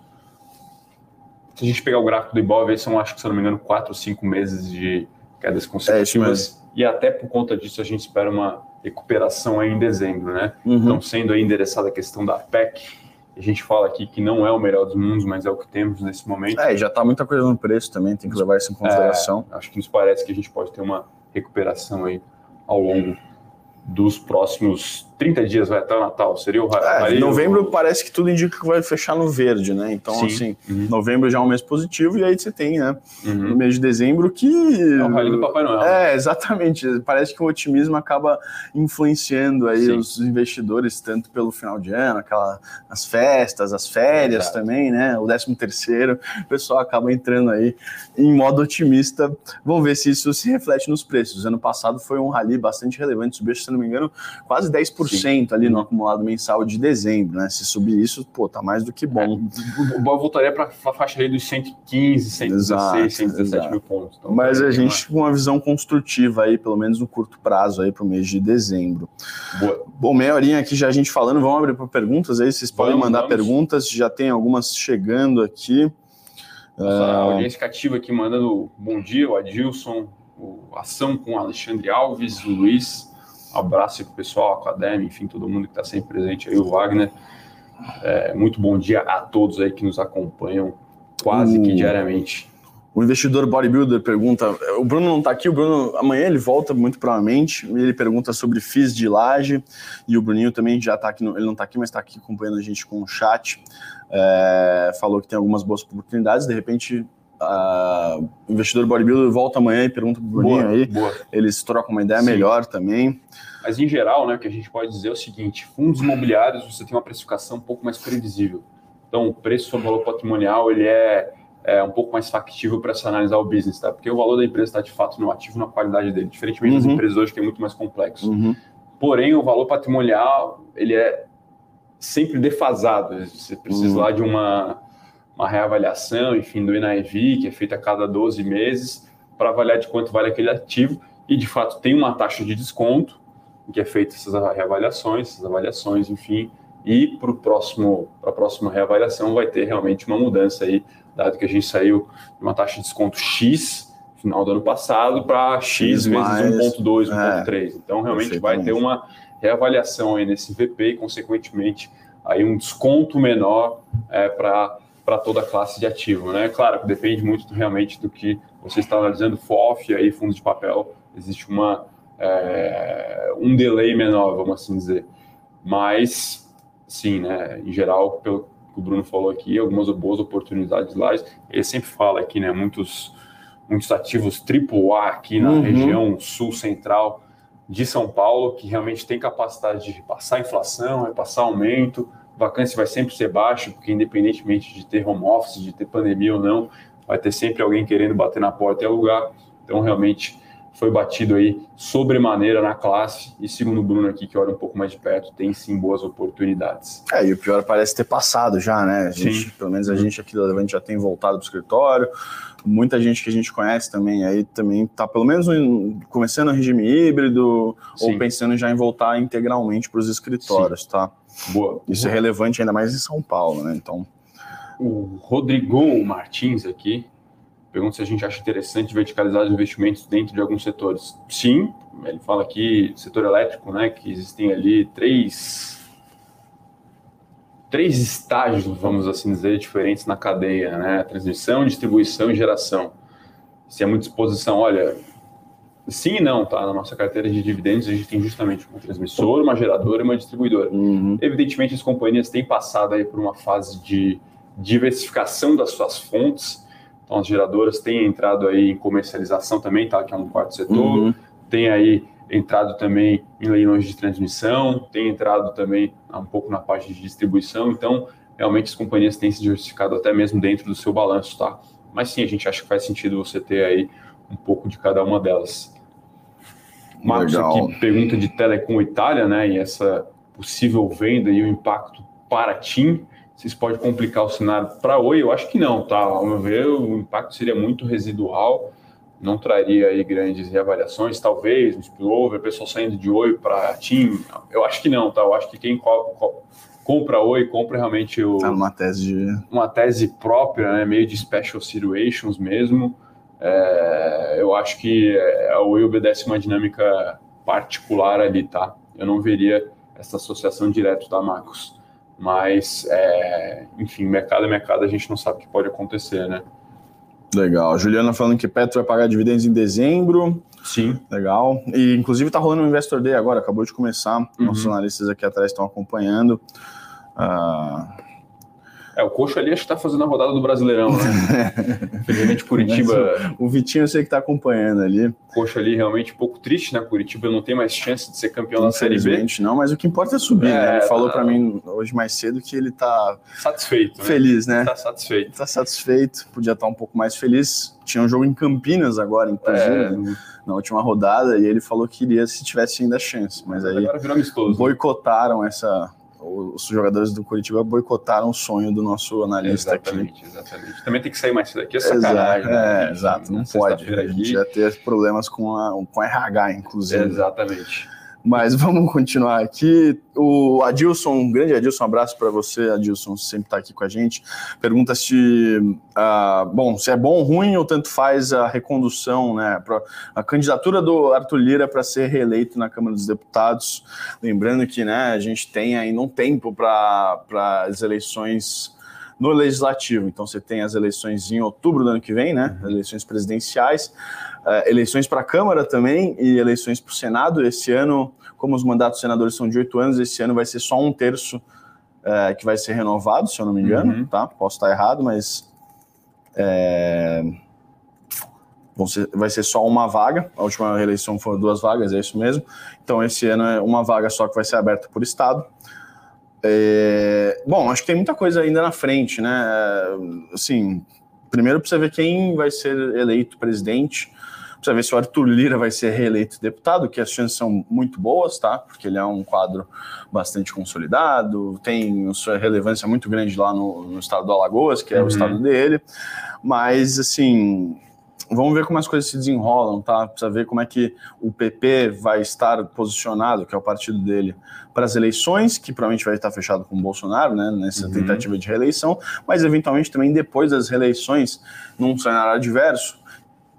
Se a gente pegar o gráfico do Ibov, são, acho que se não me engano, 4 ou 5 meses de quedas consecutivas. É e até por conta disso a gente espera uma recuperação aí em dezembro, né? Uhum. Então, sendo aí endereçada a questão da PEC, a gente fala aqui que não é o melhor dos mundos, mas é o que temos nesse momento. É, já está muita coisa no preço também, tem que levar isso em consideração. É, acho que nos parece que a gente pode ter uma recuperação aí ao longo dos próximos 30 dias vai até o Natal, seria o é, Novembro ou... parece que tudo indica que vai fechar no verde, né? Então, Sim. assim, uhum. novembro já é um mês positivo, e aí você tem, né? Uhum. No mês de dezembro que. É o rally do Papai Noel. É, exatamente. Parece que o otimismo acaba influenciando aí Sim. os investidores, tanto pelo final de ano, aquela, as festas, as férias Exato. também, né? O 13 terceiro, o pessoal acaba entrando aí em modo otimista. Vamos ver se isso se reflete nos preços. Ano passado foi um rally bastante relevante, subiu, se não me engano, quase 10% Sim. ali no acumulado mensal de dezembro, né? Se subir isso, pô, tá mais do que bom. É, o Boa voltaria para a faixa ali dos 115, 116, exato, 117 exato. mil pontos. Então, Mas a gente com uma visão construtiva aí, pelo menos no curto prazo aí para o mês de dezembro. Boa. Bom, meia horinha aqui já a gente falando, vamos abrir para perguntas aí, vocês podem vamos, mandar vamos. perguntas, já tem algumas chegando aqui. Nossa, uh... A audiência cativa aqui mandando bom dia, o Adilson, o Ação com o Alexandre Alves, o Luiz, abraço para o pessoal, a Academia, enfim, todo mundo que está sempre presente aí, o Wagner. É, muito bom dia a todos aí que nos acompanham quase que diariamente. O investidor bodybuilder pergunta: o Bruno não está aqui, o Bruno amanhã ele volta muito provavelmente. Ele pergunta sobre FIIs de laje e o Bruninho também já está aqui, ele não está aqui, mas está aqui acompanhando a gente com o chat. É, falou que tem algumas boas oportunidades. De repente, o investidor bodybuilder volta amanhã e pergunta para o Bruninho boa, aí. Boa. Eles trocam uma ideia Sim. melhor também. Mas em geral, né, o que a gente pode dizer é o seguinte: fundos imobiliários você tem uma precificação um pouco mais previsível. Então, o preço sobre valor patrimonial ele é é, um pouco mais factível para se analisar o business, tá? Porque o valor da empresa está de fato no ativo, na qualidade dele, diferentemente uhum. das empresas hoje que é muito mais complexo. Uhum. Porém, o valor patrimonial ele é sempre defasado. Você precisa uhum. lá de uma, uma reavaliação, enfim, do NIV, que é feita a cada 12 meses, para avaliar de quanto vale aquele ativo. E, de fato, tem uma taxa de desconto, que é feita essas reavaliações, essas avaliações, enfim, e para a próxima reavaliação vai ter realmente uma mudança aí dado que a gente saiu de uma taxa de desconto X final do ano passado para X, vezes 1.2, 1.3. É, então, realmente vai ter uma reavaliação aí nesse VP e, consequentemente, aí um desconto menor é, para para toda a classe de ativo, né? Claro que depende muito realmente do que você está analisando, FOF aí fundos de papel, existe uma é, um delay menor, vamos assim dizer. Mas, sim, né? Em geral, pelo, que o Bruno falou aqui, algumas boas oportunidades lá. Ele sempre fala aqui, né, muitos, muitos ativos AAA aqui na uhum. região sul-central de São Paulo, que realmente tem capacidade de passar inflação, passar aumento, vacância vai sempre ser baixa, porque independentemente de ter home office, de ter pandemia ou não, vai ter sempre alguém querendo bater na porta e alugar. Então, realmente, foi batido aí sobremaneira na classe e segundo o Bruno aqui, que olha um pouco mais de perto, tem sim boas oportunidades. É, e o pior parece ter passado já, né? A gente, sim. Pelo menos a gente aqui da Levante já tem voltado para o escritório, muita gente que a gente conhece também aí também está pelo menos começando o regime híbrido sim. ou pensando já em voltar integralmente para os escritórios, sim. tá? Boa. Isso é relevante ainda mais em São Paulo, né? Então... O Rodrigo Martins aqui, pergunta se a gente acha interessante verticalizar os investimentos dentro de alguns setores. Sim, ele fala aqui, setor elétrico, né, que existem ali três, três estágios, vamos assim dizer, diferentes na cadeia, né, transmissão, distribuição e geração. Se é muita exposição, olha, sim e não, tá? Na nossa carteira de dividendos a gente tem justamente uma transmissora, uma geradora e uma distribuidora. Uhum. Evidentemente as companhias têm passado aí por uma fase de diversificação das suas fontes, então, as geradoras têm entrado aí em comercialização também, tá? Que é um quarto setor. Uhum. Tem aí entrado também em leilões de transmissão, tem entrado também um pouco na parte de distribuição. Então, realmente as companhias têm se diversificado até mesmo dentro do seu balanço, tá? Mas sim, a gente acha que faz sentido você ter aí um pouco de cada uma delas. Marcos aqui pergunta de Telecom Itália, né? E essa possível venda e o impacto para a TIM se isso pode complicar o cenário para Oi, eu acho que não, tá? Ao meu ver, o impacto seria muito residual, não traria aí grandes reavaliações, talvez, um spillover, pessoal saindo de Oi para TIM, eu acho que não, tá? Eu acho que quem co co compra Oi, compra realmente o, tá uma tese de... uma tese própria, né? meio de special situations mesmo. É, eu acho que a Oi obedece uma dinâmica particular ali, tá? Eu não veria essa associação direta, tá, Marcos? Mas, é, enfim, mercado é mercado, a gente não sabe o que pode acontecer, né? Legal. Juliana falando que Petro vai pagar dividendos em dezembro. Sim. Legal. E, inclusive, está rolando um Investor Day agora, acabou de começar. Uhum. Nossos analistas aqui atrás estão acompanhando. Uh, é, o Coxo ali acho que está fazendo a rodada do Brasileirão, né? Infelizmente, Curitiba. O Vitinho eu sei que está acompanhando ali. Coxo ali realmente um pouco triste, né? Curitiba não tem mais chance de ser campeão da Série B. não, mas o que importa é subir, é, né? Ele falou para mim hoje mais cedo que ele está satisfeito. Né? Feliz, né? Está satisfeito. Está satisfeito, podia estar tá um pouco mais feliz. Tinha um jogo em Campinas agora, inclusive. É na última rodada e ele falou que iria se tivesse ainda chance, mas aí boicotaram essa os jogadores do Curitiba boicotaram o sonho do nosso analista exatamente, aqui. Exatamente, Também tem que sair mais cedo aqui, é sacanagem. Exato, né? é, exato não pode. A gente ia ter problemas com a, com a RH, inclusive. Exatamente. Mas vamos continuar aqui. O Adilson, um grande Adilson, um abraço para você, Adilson, sempre está aqui com a gente. Pergunta se, uh, bom, se é bom ou ruim ou tanto faz a recondução, né, pra, a candidatura do Arthur Lira para ser reeleito na Câmara dos Deputados. Lembrando que, né, a gente tem ainda um tempo para as eleições no legislativo. Então você tem as eleições em outubro do ano que vem, né? Uhum. Eleições presidenciais, uh, eleições para a Câmara também e eleições para o Senado. Esse ano, como os mandatos dos senadores são de oito anos, esse ano vai ser só um terço uh, que vai ser renovado, se eu não me engano, uhum. tá? Posso estar errado, mas é, ser, vai ser só uma vaga. A última eleição foram duas vagas, é isso mesmo. Então esse ano é uma vaga só que vai ser aberta por estado. É, bom, acho que tem muita coisa ainda na frente, né? Assim, primeiro precisa ver quem vai ser eleito presidente, precisa ver se o Arthur Lira vai ser reeleito deputado, que as chances são muito boas, tá? Porque ele é um quadro bastante consolidado, tem sua relevância muito grande lá no, no estado do Alagoas, que é uhum. o estado dele, mas assim, vamos ver como as coisas se desenrolam, tá? Precisa ver como é que o PP vai estar posicionado, que é o partido dele, para as eleições, que provavelmente vai estar fechado com o Bolsonaro, né? Nessa uhum. tentativa de reeleição, mas eventualmente também depois das reeleições, num cenário adverso,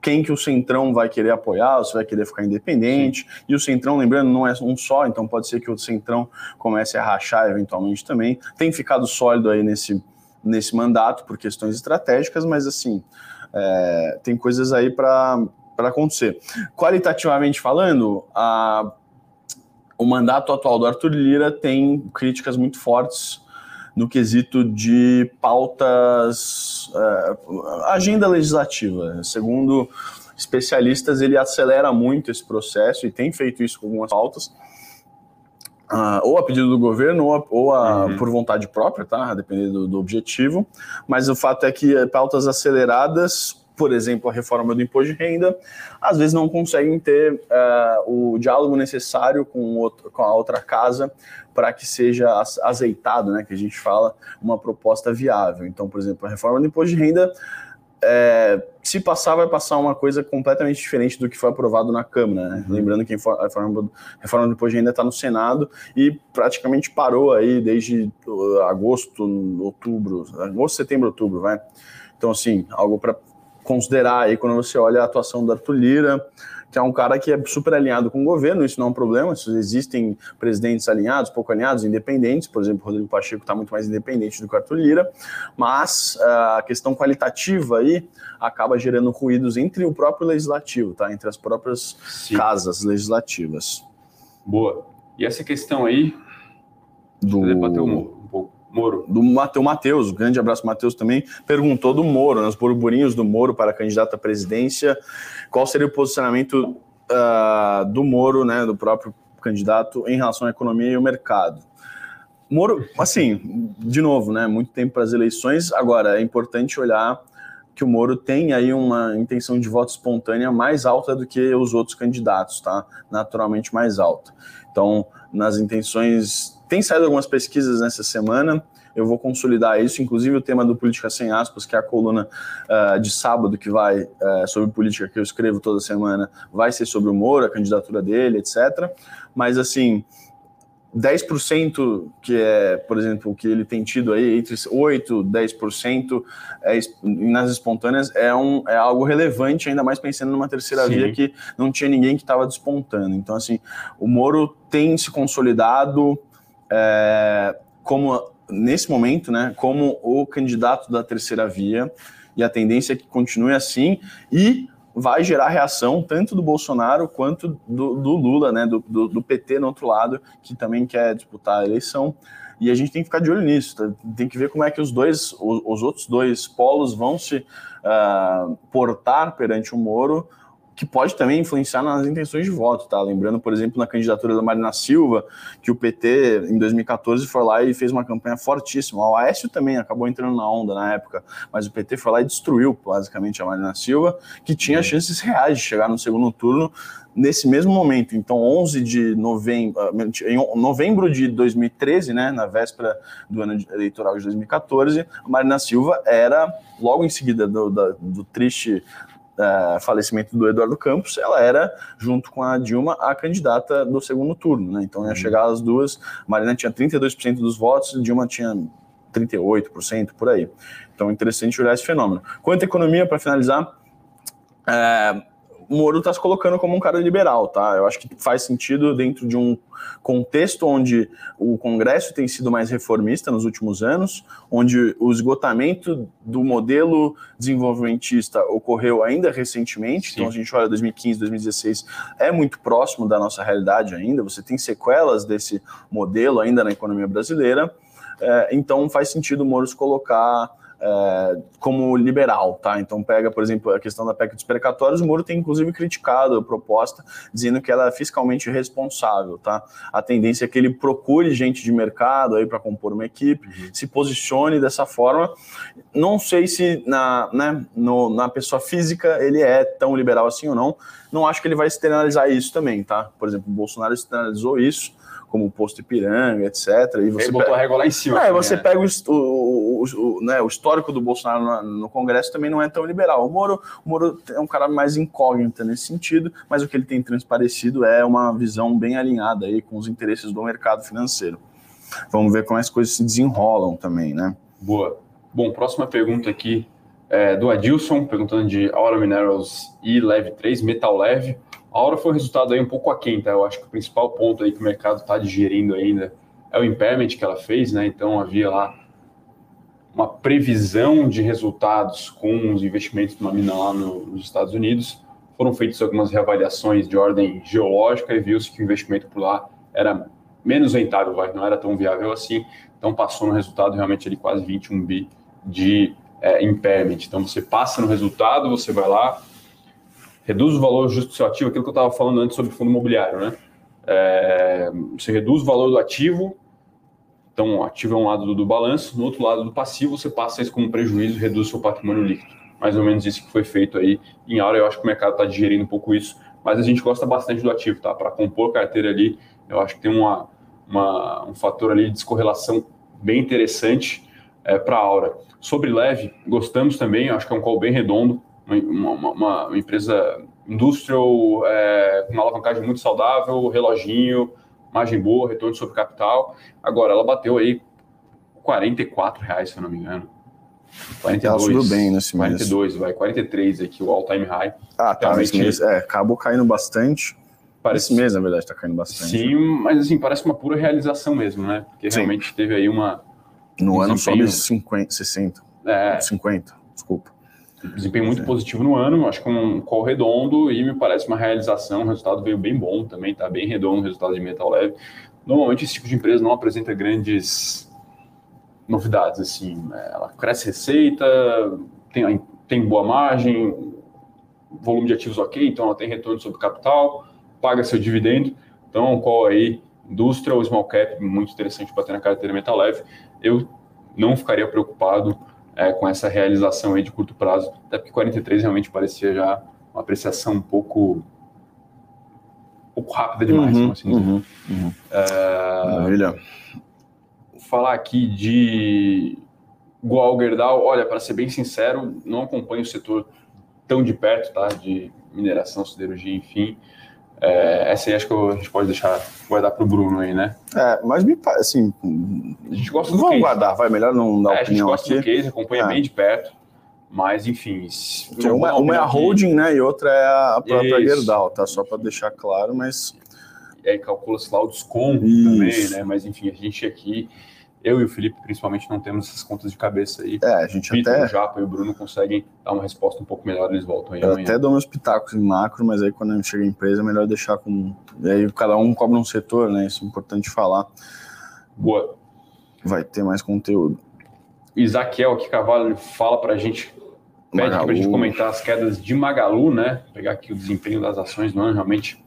quem que o Centrão vai querer apoiar, se vai querer ficar independente. Sim. E o Centrão, lembrando, não é um só, então pode ser que o Centrão comece a rachar eventualmente também. Tem ficado sólido aí nesse, nesse mandato por questões estratégicas, mas assim, é, tem coisas aí para acontecer. Qualitativamente falando, a, o mandato atual do Arthur Lira tem críticas muito fortes no quesito de pautas, é, agenda legislativa. Segundo especialistas, ele acelera muito esse processo e tem feito isso com algumas pautas. Uh, ou a pedido do governo ou, ou a, uhum. por vontade própria, tá? Dependendo do, do, objetivo. Mas o fato é que pautas aceleradas, por exemplo, a reforma do imposto de renda, às vezes não conseguem ter uh, o diálogo necessário com, outro, com a outra casa para que seja azeitado, né? Que a gente fala uma proposta viável. Então, por exemplo, a reforma do imposto de renda é, se passar, vai passar uma coisa completamente diferente do que foi aprovado na Câmara. Né? Uhum. Lembrando que a reforma, a reforma do imposto ainda está no Senado e praticamente parou aí desde agosto, outubro, agosto, setembro, outubro, vai. Então, assim, algo para considerar aí quando você olha a atuação do Arthur Lira, é um cara que é super alinhado com o governo, isso não é um problema, existem presidentes alinhados, pouco alinhados, independentes, por exemplo, o Rodrigo Pacheco está muito mais independente do que Arthur Lira, mas ah, a questão qualitativa aí acaba gerando ruídos entre o próprio legislativo, tá? entre as próprias Sim. casas legislativas. Boa. E essa questão aí, do... Moro. Do Mateu Matheus, grande abraço, Matheus também, perguntou do Moro, nos burburinhos do Moro para candidato à presidência, qual seria o posicionamento uh, do Moro, né, do próprio candidato, em relação à economia e o mercado. Moro, assim, de novo, né, muito tempo para as eleições, agora é importante olhar que o Moro tem aí uma intenção de voto espontânea mais alta do que os outros candidatos, tá? Naturalmente mais alta. Então, nas intenções tem saído algumas pesquisas nessa semana, eu vou consolidar isso, inclusive o tema do Política Sem Aspas, que é a coluna uh, de sábado que vai uh, sobre política que eu escrevo toda semana, vai ser sobre o Moro, a candidatura dele, etc. Mas, assim, 10% que é, por exemplo, o que ele tem tido aí, entre 8% e 10% é, nas espontâneas, é, um, é algo relevante, ainda mais pensando numa terceira Sim. via que não tinha ninguém que estava despontando. Então, assim, o Moro tem se consolidado é, como nesse momento, né, como o candidato da terceira via, e a tendência é que continue assim, e vai gerar reação tanto do Bolsonaro quanto do, do Lula, né, do, do, do, PT no outro lado, que também quer disputar a eleição. E a gente tem que ficar de olho nisso, tá? tem que ver como é que os dois, os, os outros dois polos vão se uh, portar perante o Moro que pode também influenciar nas intenções de voto, tá? Lembrando, por exemplo, na candidatura da Marina Silva, que o PT, em 2014, foi lá e fez uma campanha fortíssima. O Aécio também acabou entrando na onda na época, mas o PT foi lá e destruiu, basicamente, a Marina Silva, que tinha chances reais de chegar no segundo turno nesse mesmo momento. Então, 11 de novembro, ah, em novembro de 2013, né, na véspera do ano eleitoral de 2014, a Marina Silva era, logo em seguida do, do, do triste uh, falecimento do Eduardo Campos, ela era, junto com a Dilma, a candidata do segundo turno. Né? Então ia uhum. chegar as duas. Marina tinha 32% dos votos, Dilma tinha 38%, por aí. Então interessante olhar esse fenômeno. Quanto à economia, para finalizar, é, Moro está se colocando como um cara liberal, tá? Eu acho que faz sentido dentro de um contexto onde o Congresso tem sido mais reformista nos últimos anos, onde o esgotamento do modelo desenvolvimentista ocorreu ainda recentemente, Sim. então a gente olha 2015, 2016, é muito próximo da nossa realidade ainda, você tem sequelas desse modelo ainda na economia brasileira, é, então faz sentido o Moro se colocar é, como liberal, tá? Então pega, por exemplo, a questão da PEC dos precatórios, o Moro tem inclusive criticado a proposta, dizendo que ela é fiscalmente responsável, tá? A tendência é que ele procure gente de mercado aí para compor uma equipe, uhum. se posicione dessa forma. Não sei se na, né, no, na pessoa física ele é tão liberal assim ou não. Não acho que ele vai externalizar isso também, tá? Por exemplo, o Bolsonaro externalizou isso como o posto Ipiranga, etc. E você Ele botou pega... a régua lá em cima. É, você né? pega o, o, o, né, o, histórico do Bolsonaro no, no, Congresso também não é tão liberal. O Moro, o Moro é um cara mais incógnito nesse sentido, mas o que ele tem transparecido é uma visão bem alinhada aí com os interesses do mercado financeiro. Vamos ver como as coisas se desenrolam também, né? Boa. Bom, próxima pergunta aqui é do Adilson, perguntando de Aura Minerals e Leve 3, Metal Leve. A hora foi um resultado aí um pouco aquém, tá? Eu acho que o principal ponto aí que o mercado está digerindo ainda é o impairment que ela fez, né? Então havia lá uma previsão de resultados com os investimentos numa mina lá no, nos Estados Unidos. Foram feitas algumas reavaliações de ordem geológica e viu-se que o investimento por lá era menos rentável, não era tão viável assim. Então passou no resultado realmente ali quase 21 bi de é, impairment. Então você passa no resultado, você vai lá, reduz o valor justo do seu ativo, aquilo que eu estava falando antes sobre fundo imobiliário, né? É, você reduz o valor do ativo, então o ativo é um lado do, do, balanço, no outro lado do passivo você passa isso como prejuízo reduz seu patrimônio líquido. Mais ou menos isso que foi feito aí em Aura, eu acho que o mercado está digerindo um pouco isso, mas a gente gosta bastante do ativo, tá? Para compor carteira ali, eu acho que tem uma, uma um fator ali de descorrelação bem interessante é, para a Aura. Sobre leve, gostamos também, acho que é um call bem redondo, uma, uma, uma empresa industrial é, com uma alavancagem muito saudável, reloginho, margem boa, retorno sobre capital. Agora, ela bateu aí 44 reais, se eu não me engano. 42, ela subiu bem nesse mês. 42, vai, 43 aqui, o all-time high. Ah, tá, realmente, mês, é, acabou caindo bastante. Parece... Esse mês, na verdade, está caindo bastante. Sim, mas assim, parece uma pura realização mesmo, né? Porque Sim. realmente teve aí uma... No um ano sobe 50, 60, é. 50, desculpa desempenho muito Sim. positivo no ano, acho que um call redondo e me parece uma realização, o resultado veio bem bom também, está bem redondo o resultado de metal leve. Normalmente esse tipo de empresa não apresenta grandes novidades, assim, né? ela cresce receita, tem, tem boa margem, volume de ativos ok, então ela tem retorno sobre capital, paga seu dividendo, então um call aí, indústria ou small cap, muito interessante para ter na carteira metal leve, eu não ficaria preocupado é, com essa realização aí de curto prazo, até porque 43 realmente parecia já uma apreciação um pouco, um pouco rápida demais, uhum, assim uhum, uhum. É, Maravilha. Falar aqui de Goal Gerdau, olha, para ser bem sincero, não acompanho o setor tão de perto, tá? De mineração, siderurgia, enfim. É, essa aí acho que a gente pode deixar guardar para o Bruno aí, né? É, mas me assim. A gente gosta do Vamos case. guardar, vai melhor não dar é, opinião a gente gosta aqui. do case, acompanha é. bem de perto. Mas, enfim. Uma, uma é a holding, né? E outra é a própria Isso. Gerdau, tá? Só para deixar claro, mas. E aí calcula-se lá o desconto Isso. também, né? Mas, enfim, a gente aqui eu e o Felipe, principalmente, não temos essas contas de cabeça aí. É, a gente Peter, até... o Japa e o Bruno conseguem dar uma resposta um pouco melhor, eles voltam aí Eu amanhã. até dou meus pitacos em macro, mas aí quando a gente chega em empresa é melhor deixar com... E aí cada um cobra um setor, né? Isso é importante falar. Boa. Vai ter mais conteúdo. Isaquiel aqui, Cavalo, fala pra gente, pede aqui pra gente comentar as quedas de Magalu, né? Pegar aqui o desempenho das ações no ano, realmente.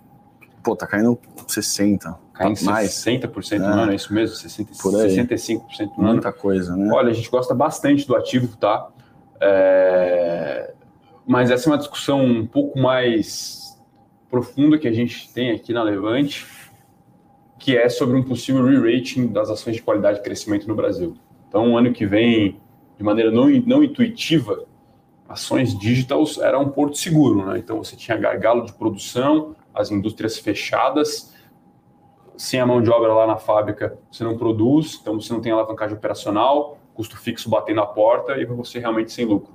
Pô, tá caindo 60%. Caindo mais. 60% no é. ano, é isso mesmo? 60, Por aí. 65% no ano. Muita coisa, né? Olha, a gente gosta bastante do ativo, tá? É... Mas essa é uma discussão um pouco mais profunda que a gente tem aqui na Levante, que é sobre um possível re-rating das ações de qualidade e crescimento no Brasil. Então, ano que vem, de maneira não, não intuitiva, ações digitais era um porto seguro, né? Então, você tinha gargalo de produção, as indústrias fechadas, sem a mão de obra lá na fábrica, você não produz, então você não tem alavancagem operacional, custo fixo batendo na porta e você realmente sem lucro.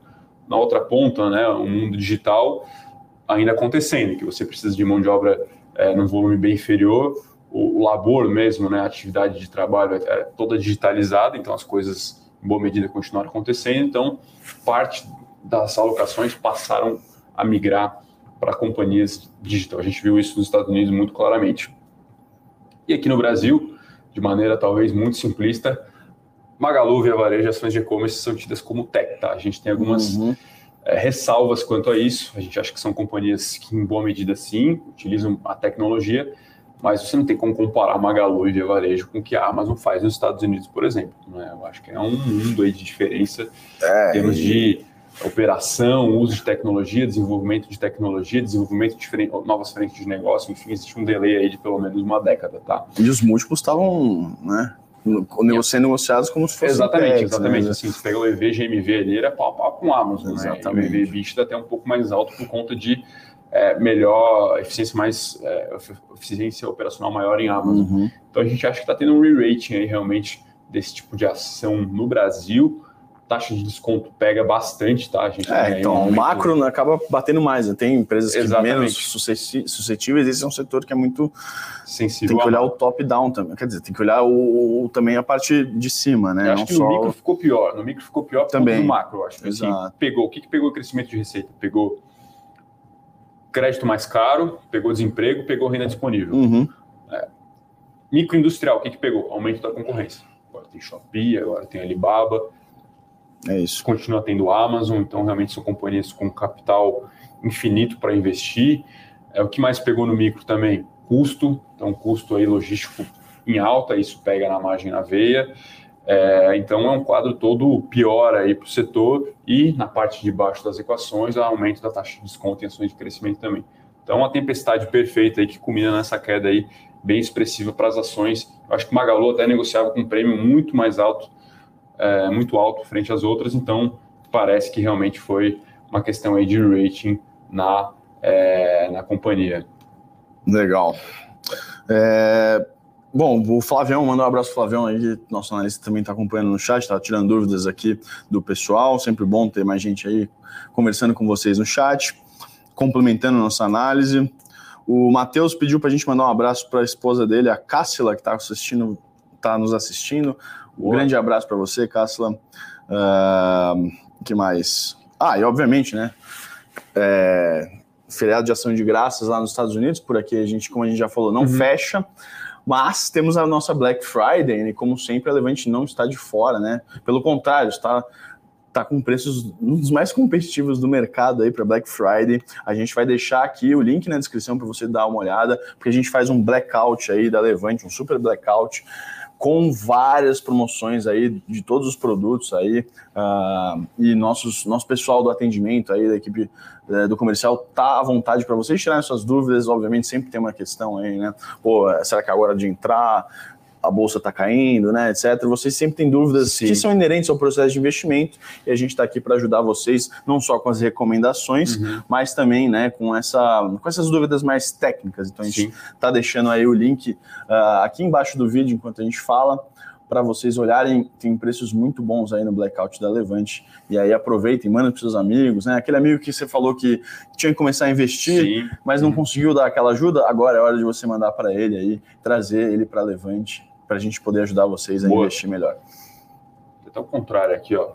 Na outra ponta, né, o mundo digital, ainda acontecendo, que você precisa de mão de obra é, num volume bem inferior, o, o labor mesmo, né, a atividade de trabalho é, é toda digitalizada, então as coisas em boa medida continuaram acontecendo, então parte das alocações passaram a migrar para companhias digital. A gente viu isso nos Estados Unidos muito claramente. E aqui no Brasil, de maneira talvez muito simplista, Magalu, Via Varejo, ações de e-commerce são tidas como tech, tá? A gente tem algumas uhum. é, ressalvas quanto a isso. A gente acha que são companhias que, em boa medida, sim, utilizam a tecnologia, mas você não tem como comparar Magalu e Via Varejo com o que a Amazon faz nos Estados Unidos, por exemplo. Né? Eu acho que é um mundo aí de diferença é, em termos e... de operação, uso de tecnologia, desenvolvimento de tecnologia, desenvolvimento de novas frentes de negócio, enfim, existe um delay aí de pelo menos uma década, tá? E os múltiplos estavam, né, sendo negociados como se fosse Exatamente, né? exatamente. Né? Assim, se pega o EV, GMV ali, era pau a pau com a Amazon, exatamente. né? E o EV até um pouco mais alto por conta de é, melhor eficiência mais é, eficiência operacional maior em Amazon. Uhum. Então a gente acha que está tendo um re-rating aí realmente desse tipo de ação no Brasil taxa de desconto pega bastante, tá? A gente é, então, o macro acaba batendo mais, né? Tem empresas que Exatamente. menos suscetíveis, esse é um setor que é muito sensível. Tem que olhar o top-down também, quer dizer, tem que olhar o, o, também a parte de cima, né? Eu acho Não que no micro ficou pior, no micro ficou pior também no macro, acho. Que, Exato. Assim, pegou, o que, que pegou o crescimento de receita? Pegou crédito mais caro, pegou desemprego, pegou renda disponível. Uhum. É. Microindustrial, o que, que pegou? Aumento da concorrência. Agora tem Shopee, agora tem Alibaba, é isso. Continua tendo Amazon, então realmente são companhias com capital infinito para investir. É o que mais pegou no micro também, custo, então custo aí logístico em alta, isso pega na margem na veia. É, então é um quadro todo pior aí para o setor e na parte de baixo das equações, o aumento da taxa de desconto em ações de crescimento também. Então uma tempestade perfeita aí que culmina nessa queda aí bem expressiva para as ações. Eu acho que o Magalu até negociava com um prêmio muito mais alto é, muito alto frente às outras, então parece que realmente foi uma questão aí de rating na, é, na companhia. Legal. É, bom, o Flavião, manda um abraço pro Flavião aí, nosso analista também está acompanhando no chat, está tirando dúvidas aqui do pessoal, sempre bom ter mais gente aí conversando com vocês no chat, complementando nossa análise. O Matheus pediu para a gente mandar um abraço para a esposa dele, a Cássila, que está assistindo, tá nos assistindo. Um grande abraço para você, Cássila. Uh, que mais? Ah, e obviamente, né? É, feriado de ação de graças lá nos Estados Unidos, por aqui a gente, como a gente já falou, não uhum. fecha. Mas temos a nossa Black Friday, e como sempre, a Levante não está de fora, né? Pelo contrário, está tá com preços um dos mais competitivos do mercado aí para Black Friday. A gente vai deixar aqui o link na descrição para você dar uma olhada, porque a gente faz um blackout aí da Levante, um super blackout com várias promoções aí de todos os produtos aí uh, e nossos, nosso pessoal do atendimento aí da equipe uh, do comercial tá à vontade para vocês tirarem suas dúvidas, obviamente sempre tem uma questão aí, né? Pô, será que é a hora de entrar? A bolsa está caindo, né, etc. Vocês sempre têm dúvidas Sim. que são inerentes ao processo de investimento e a gente está aqui para ajudar vocês, não só com as recomendações, uhum. mas também né, com, essa, com essas dúvidas mais técnicas. Então a gente está deixando aí o link uh, aqui embaixo do vídeo enquanto a gente fala para vocês olharem, tem preços muito bons aí no Blackout da Levante. E aí aproveitem, mandem para seus amigos, né? Aquele amigo que você falou que tinha que começar a investir, Sim. mas não uhum. conseguiu dar aquela ajuda, agora é hora de você mandar para ele aí, trazer ele para Levante para a gente poder ajudar vocês a Boa. investir melhor. Até o contrário aqui, ó.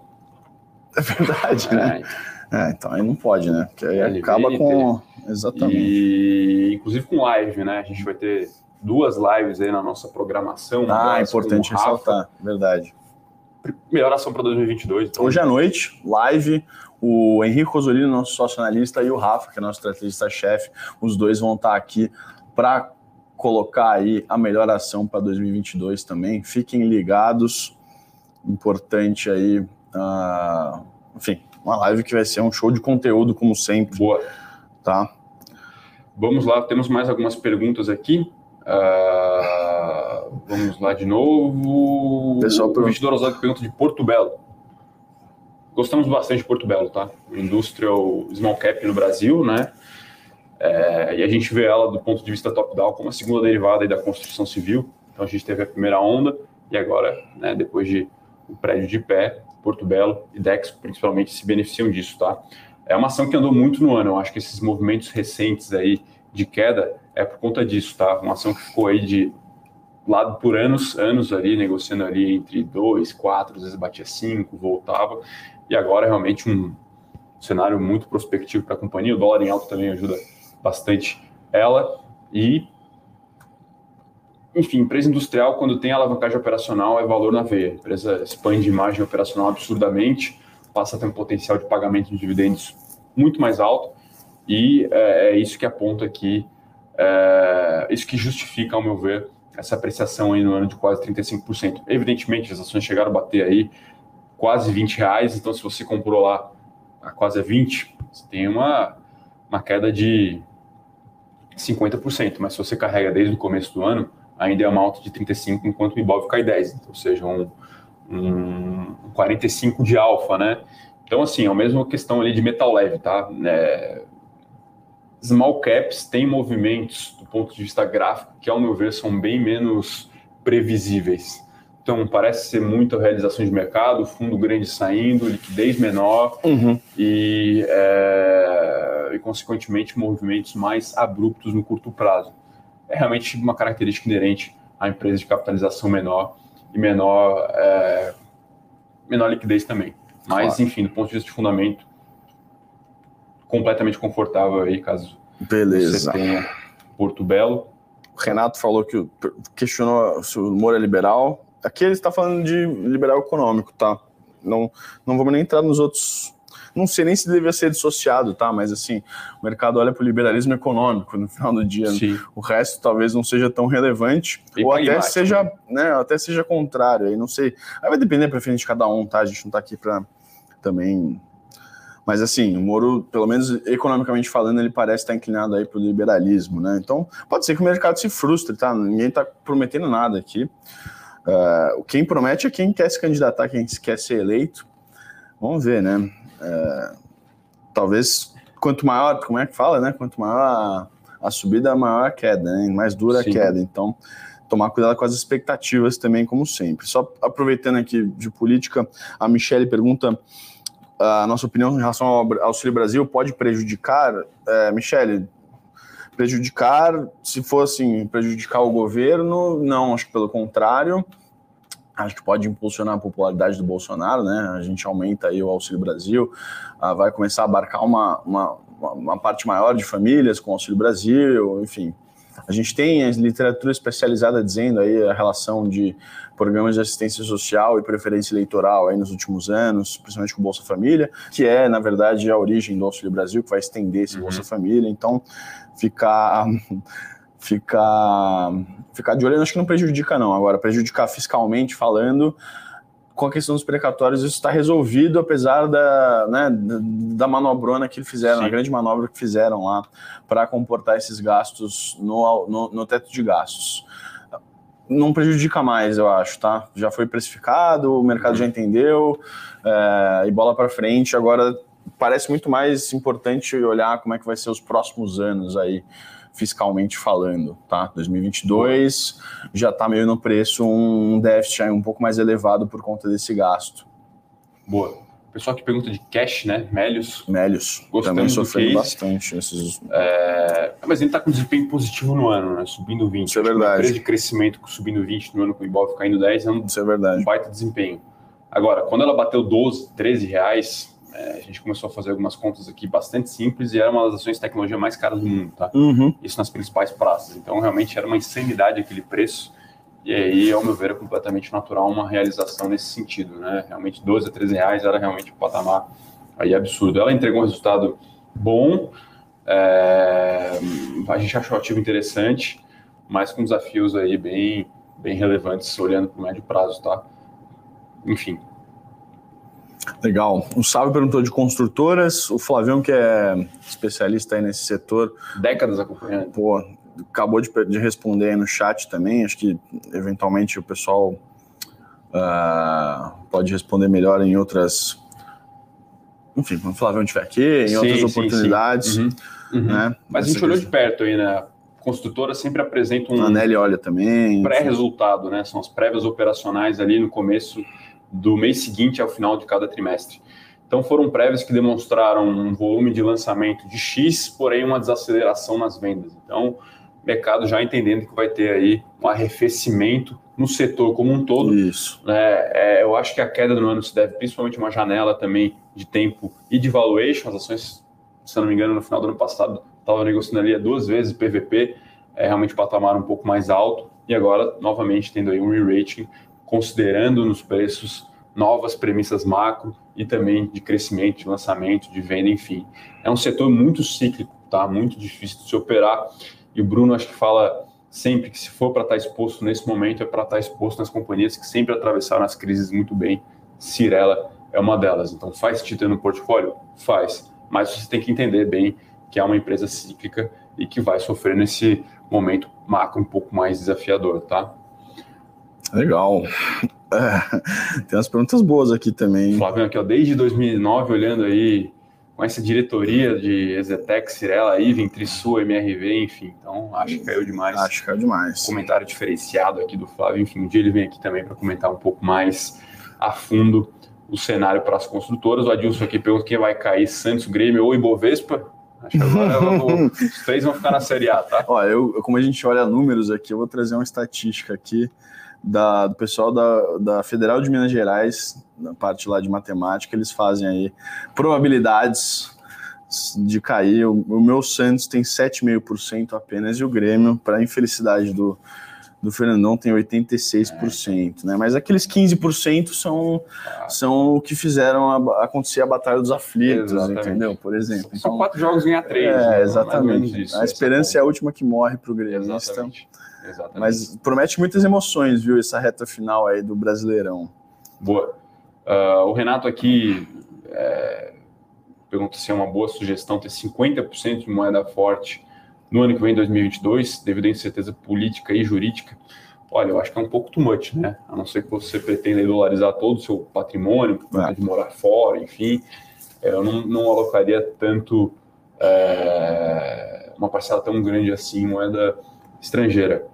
É verdade, é, né? Então. É, então aí não pode, né? Porque aí acaba com. Exatamente. E inclusive com live, né? A gente vai ter duas lives aí na nossa programação. Ah, é importante ressaltar, verdade. Melhor ação para 2022. Então. Hoje à noite, live. O Henrique Rosolino, nosso sócio analista, e o Rafa, que é nosso estrategista-chefe, os dois vão estar aqui para colocar aí a melhor ação para 2022 também. Fiquem ligados. Importante aí. Uh, enfim, uma live que vai ser um show de conteúdo, como sempre. Boa. Tá? Vamos lá, temos mais algumas perguntas aqui. Uh, vamos lá de novo. Pessoal, o investidor Osório pergunta de Porto Belo. Gostamos bastante de Porto Belo, tá? Industrial Small Cap no Brasil, né? É, e a gente vê ela do ponto de vista top-down como a segunda derivada da construção civil. Então a gente teve a primeira onda e agora, né, depois de o prédio de pé, Porto Belo e Dex principalmente se beneficiam disso, tá? É uma ação que andou muito no ano. Eu acho que esses movimentos recentes aí de queda é por conta disso, tá? Uma ação que ficou aí de lado por anos, anos ali, negociando ali entre 2, 4, às vezes batia 5, voltava. E agora realmente um cenário muito prospectivo para a companhia. O dólar em alta também ajuda bastante ela. E, enfim, empresa industrial, quando tem alavancagem operacional, é valor na veia. A empresa expande imagem operacional absurdamente, passa a ter um potencial de pagamento de dividendos muito mais alto. E é, é isso que aponta aqui, é, isso que justifica, ao meu ver, essa apreciação aí no ano de quase 35%. Evidentemente, as ações chegaram a bater aí quase 20 reais, então se você comprou lá a quase 20, você tem uma, uma queda de 50%, mas se você carrega desde o começo do ano, ainda é uma alta de 35, enquanto o Ibov cai 10, então, ou seja, um, um 45 de alfa, né? Então, assim, é a mesma questão ali de metal leve, tá? É, small caps têm movimentos do ponto de vista gráfico que, ao meu ver, são bem menos previsíveis. Então, parece ser muita realização de mercado, fundo grande saindo, liquidez menor uhum. e, é, e, consequentemente, movimentos mais abruptos no curto prazo. É realmente uma característica inerente à empresa de capitalização menor e menor, é, menor liquidez também. Mas, claro. enfim, do ponto de vista de fundamento, completamente confortável aí, caso Beleza. você tenha Porto Belo. O Renato falou que questionou se o humor é liberal. Aqui ele está falando de liberal econômico, tá? Não, não vamos nem entrar nos outros. Não sei nem se deveria ser dissociado, tá? Mas assim, o mercado olha para o liberalismo econômico no final do dia. Sim. O resto talvez não seja tão relevante, e ou até seja, né? né? Até seja contrário. Aí não sei. Aí vai depender da preferência de cada um, tá? A gente não está aqui para também mas assim, o Moro, pelo menos economicamente falando, ele parece estar inclinado aí para o liberalismo, né? Então, pode ser que o mercado se frustre, tá? Ninguém está prometendo nada aqui. Uh, quem promete é quem quer se candidatar, quem quer ser eleito. Vamos ver, né? Uh, talvez quanto maior, como é que fala, né? Quanto maior a, a subida, maior a queda, né? Mais dura Sim. a queda. Então, tomar cuidado com as expectativas também, como sempre. Só aproveitando aqui de política, a Michelle pergunta a nossa opinião em relação ao Auxílio Brasil pode prejudicar, é, Michele, prejudicar, se for assim, prejudicar o governo, não, acho que pelo contrário, acho que pode impulsionar a popularidade do Bolsonaro, né, a gente aumenta aí o Auxílio Brasil, uh, vai começar a abarcar uma, uma, uma parte maior de famílias com o Auxílio Brasil, enfim, a gente tem a literatura especializada dizendo aí a relação de programas de assistência social e preferência eleitoral aí nos últimos anos, principalmente com Bolsa Família, que é, na verdade, a origem do Auxílio Brasil, que vai estender esse uhum. Bolsa Família. Então, ficar ficar ficar de olho, acho que não prejudica não. Agora, prejudicar fiscalmente falando, com a questão dos precatórios, isso está resolvido, apesar da, né, da manobrona que fizeram, Sim. a grande manobra que fizeram lá para comportar esses gastos no, no, no, teto de gastos. Não prejudica mais, eu acho, tá? Já foi precificado, o mercado já entendeu, é, e bola para frente. Agora, parece muito mais importante olhar como é que vai ser os próximos anos aí fiscalmente falando, tá? 2022 já está meio no preço um déficit um pouco mais elevado por conta desse gasto. Boa. Pessoal que pergunta de cash, né? Mélios. Mélios. Também sofrendo bastante esses. É... Mas ele está com desempenho positivo no ano, né? Subindo 20. Isso é verdade. empresa de crescimento subindo 20 no ano com o Ibov caindo 10 é um, Isso é verdade. um baita desempenho. Agora, quando ela bateu 12, 13 reais, é, a gente começou a fazer algumas contas aqui bastante simples e era uma das ações de tecnologia mais caras do mundo, tá? Uhum. Isso nas principais praças. Então, realmente era uma insanidade aquele preço. E aí, ao meu ver, é completamente natural uma realização nesse sentido, né? Realmente 12 a 13 reais era realmente um patamar aí absurdo. Ela entregou um resultado bom, é... a gente achou o ativo interessante, mas com desafios aí bem, bem relevantes olhando para o médio prazo, tá? Enfim, Legal. O Sábio perguntou de construtoras. O Flavião, que é especialista aí nesse setor. Décadas acompanhando. Pô, acabou de, de responder aí no chat também. Acho que eventualmente o pessoal uh, pode responder melhor em outras. Enfim, quando o Flavião estiver aqui, em sim, outras sim, oportunidades. Sim. Uhum, uhum. Né? Mas a gente olhou de perto aí, né? construtora sempre apresenta um. A Nelly olha também. Pré-resultado, né? São as prévias operacionais ali no começo do mês seguinte ao final de cada trimestre. Então foram prévias que demonstraram um volume de lançamento de X, porém uma desaceleração nas vendas. Então, o mercado já entendendo que vai ter aí um arrefecimento no setor como um todo. Isso. É, é, eu acho que a queda do ano se deve principalmente a uma janela também de tempo e de valuation. As ações, se eu não me engano, no final do ano passado estavam negociando ali duas vezes PVP, é realmente patamar um pouco mais alto. E agora, novamente, tendo aí um re-rating, considerando nos preços novas premissas macro e também de crescimento, de lançamento, de venda, enfim. É um setor muito cíclico, tá? Muito difícil de se operar. E o Bruno acho que fala sempre que se for para estar tá exposto nesse momento é para estar tá exposto nas companhias que sempre atravessaram as crises muito bem. Cirela é uma delas. Então faz ter no portfólio? Faz. Mas você tem que entender bem que é uma empresa cíclica e que vai sofrer nesse momento macro um pouco mais desafiador, tá? Legal. É, tem umas perguntas boas aqui também. Flávio, aqui, ó, desde 2009, olhando aí com essa diretoria de Exetec, Cirela, Iven, Trisul, MRV, enfim. Então, acho que caiu demais. Acho que caiu demais. Comentário diferenciado aqui do Flávio. Enfim, um dia ele vem aqui também para comentar um pouco mais a fundo o cenário para as construtoras. O Adilson aqui pergunta quem vai cair, Santos, Grêmio ou Ibovespa. Acho que agora vou, os três vão ficar na Série A, tá? Ó, eu, como a gente olha números aqui, eu vou trazer uma estatística aqui da, do pessoal da, da Federal de Minas Gerais, na parte lá de matemática, eles fazem aí probabilidades de cair. O, o meu Santos tem 7,5% apenas e o Grêmio, para infelicidade do, do Fernandão, tem 86%, é. né? Mas aqueles 15% são, são o que fizeram a, acontecer a Batalha dos Aflitos, exatamente. entendeu? Por exemplo. São então, quatro jogos em A3. É, né? exatamente. Isso, a esperança é a última que morre para o Grêmio. Exatamente. Exatamente. Mas promete muitas emoções, viu, essa reta final aí do Brasileirão. Boa. Uh, o Renato aqui é, pergunta se é uma boa sugestão ter 50% de moeda forte no ano que vem, 2022, devido à incerteza política e jurídica. Olha, eu acho que é um pouco too much, né? A não ser que você pretenda dolarizar todo o seu patrimônio, é. de morar fora, enfim. Eu não, não alocaria tanto é, uma parcela tão grande assim moeda estrangeira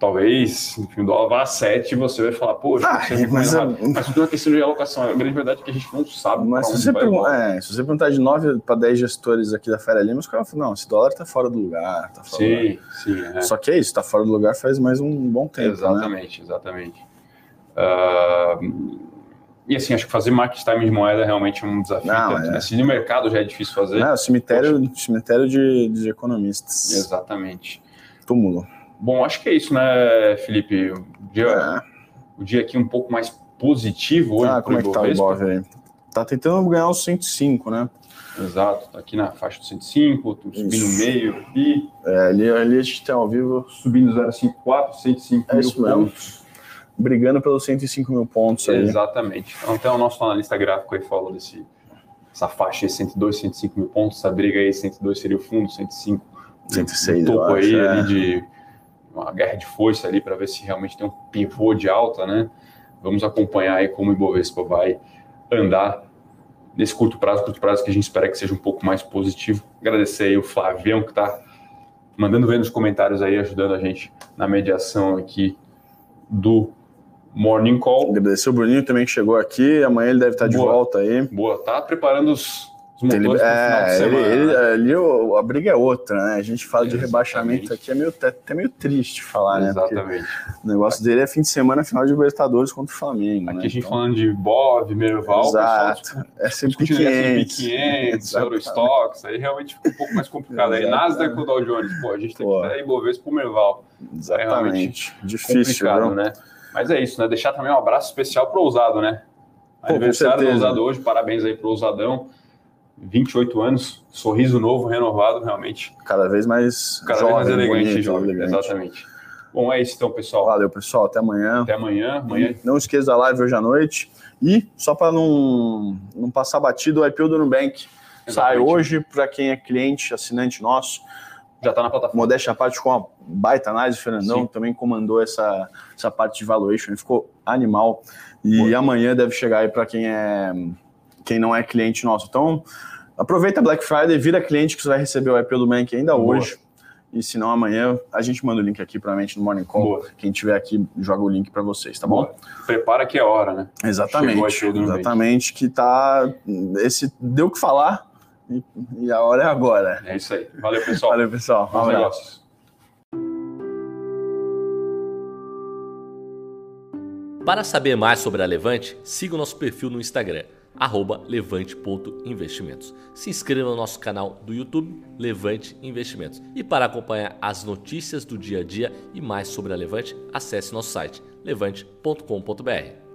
talvez, enfim, o dólar vá a 7 e você vai falar, poxa, ah, você mas, é... mas tudo é uma questão de alocação. A grande verdade é que a gente não sabe. Mas se você, pergun é, se você perguntar de 9 para 10 gestores aqui da Féria Lima, os caras falam, não, esse dólar está fora do lugar. Tá fora sim, do sim. É. Só que é isso, está fora do lugar faz mais um bom tempo. Exatamente, né? exatamente. Uh, e assim, acho que fazer market time de moeda é realmente um desafio. Não, tanto, é. né? Se no mercado já é difícil fazer. Não, cemitério, cemitério de, de economistas. Exatamente. Túmulo. Bom, acho que é isso, né, Felipe? O dia, é. o dia aqui um pouco mais positivo hoje. Ah, como é que tá o Ibov aí? Tá tentando ganhar os 105, né? Exato, tá aqui na faixa do 105, subindo no meio e. É, ali, ali a gente tem ao vivo. Subindo 054, 105 é mil pontos. Brigando pelos 105 mil pontos aí. Exatamente. Então, até o nosso analista gráfico aí falou desse, essa faixa aí, 102, 105 mil pontos. Essa briga aí, 102 seria o fundo, 105 106, topo eu acho, aí é. ali de uma guerra de força ali para ver se realmente tem um pivô de alta, né? Vamos acompanhar aí como o Ibovespa vai andar nesse curto prazo, curto prazo que a gente espera que seja um pouco mais positivo. Agradecer aí o Flavião que está mandando ver nos comentários aí, ajudando a gente na mediação aqui do Morning Call. Agradecer o Bruninho também que chegou aqui. Amanhã ele deve estar de Boa. volta aí. Boa, tá preparando os ele, é, ele, ele, ali o, a briga é outra, né? A gente fala de rebaixamento aqui, é meio, até meio triste falar, né? Exatamente. o negócio dele é fim de semana, final de Libertadores contra o Flamengo. Aqui né? a gente então... falando de Bov, Merval, Exato. Pessoal, é sempre 500. 500, Eurostox, aí realmente fica um pouco mais complicado. Aí Nasdaq com o Dow Jones, pô, a gente tem pô. que ter Ibovespa pro Merval. Exatamente. É Difícil, complicado, né? Mas é isso, né? Deixar também um abraço especial pro Ousado, né? Pô, Aniversário do Ousado hoje, parabéns aí pro Ousadão. 28 anos, sorriso novo, renovado, realmente. Cada vez mais Cada jovem, vez mais elegante, bonito, jovem, elegante. exatamente. Bom, é isso então, pessoal. Valeu, pessoal. Até amanhã. Até amanhã. amanhã. Não esqueça da live hoje à noite. E, só para não, não passar batido, o IPO do Nubank Exatamente. sai hoje para quem é cliente, assinante nosso. Já está na plataforma. Modéstia à parte com a baita análise, o Fernandão Sim. também comandou essa, essa parte de valuation, ficou animal. E amanhã deve chegar aí para quem é quem não é cliente nosso. Então, aproveita Black Friday, vira cliente que você vai receber o IPO do Mank ainda Boa. hoje. E se não, amanhã a gente manda o link aqui provavelmente no Morning Call. Boa. Quem tiver aqui joga o link para vocês, tá bom? Boa. Prepara que é hora, né? Exatamente. Exatamente, que tá. Esse deu o que falar e, e, a hora é agora. É isso aí. Valeu, pessoal. Valeu, pessoal. Bons negócios. Para saber mais sobre a Levante, siga o nosso perfil no Instagram levante.investimentos. Se inscreva no nosso canal do YouTube Levante Investimentos. E para acompanhar as notícias do dia a dia e mais sobre a Levante, acesse nosso site levante.com.br.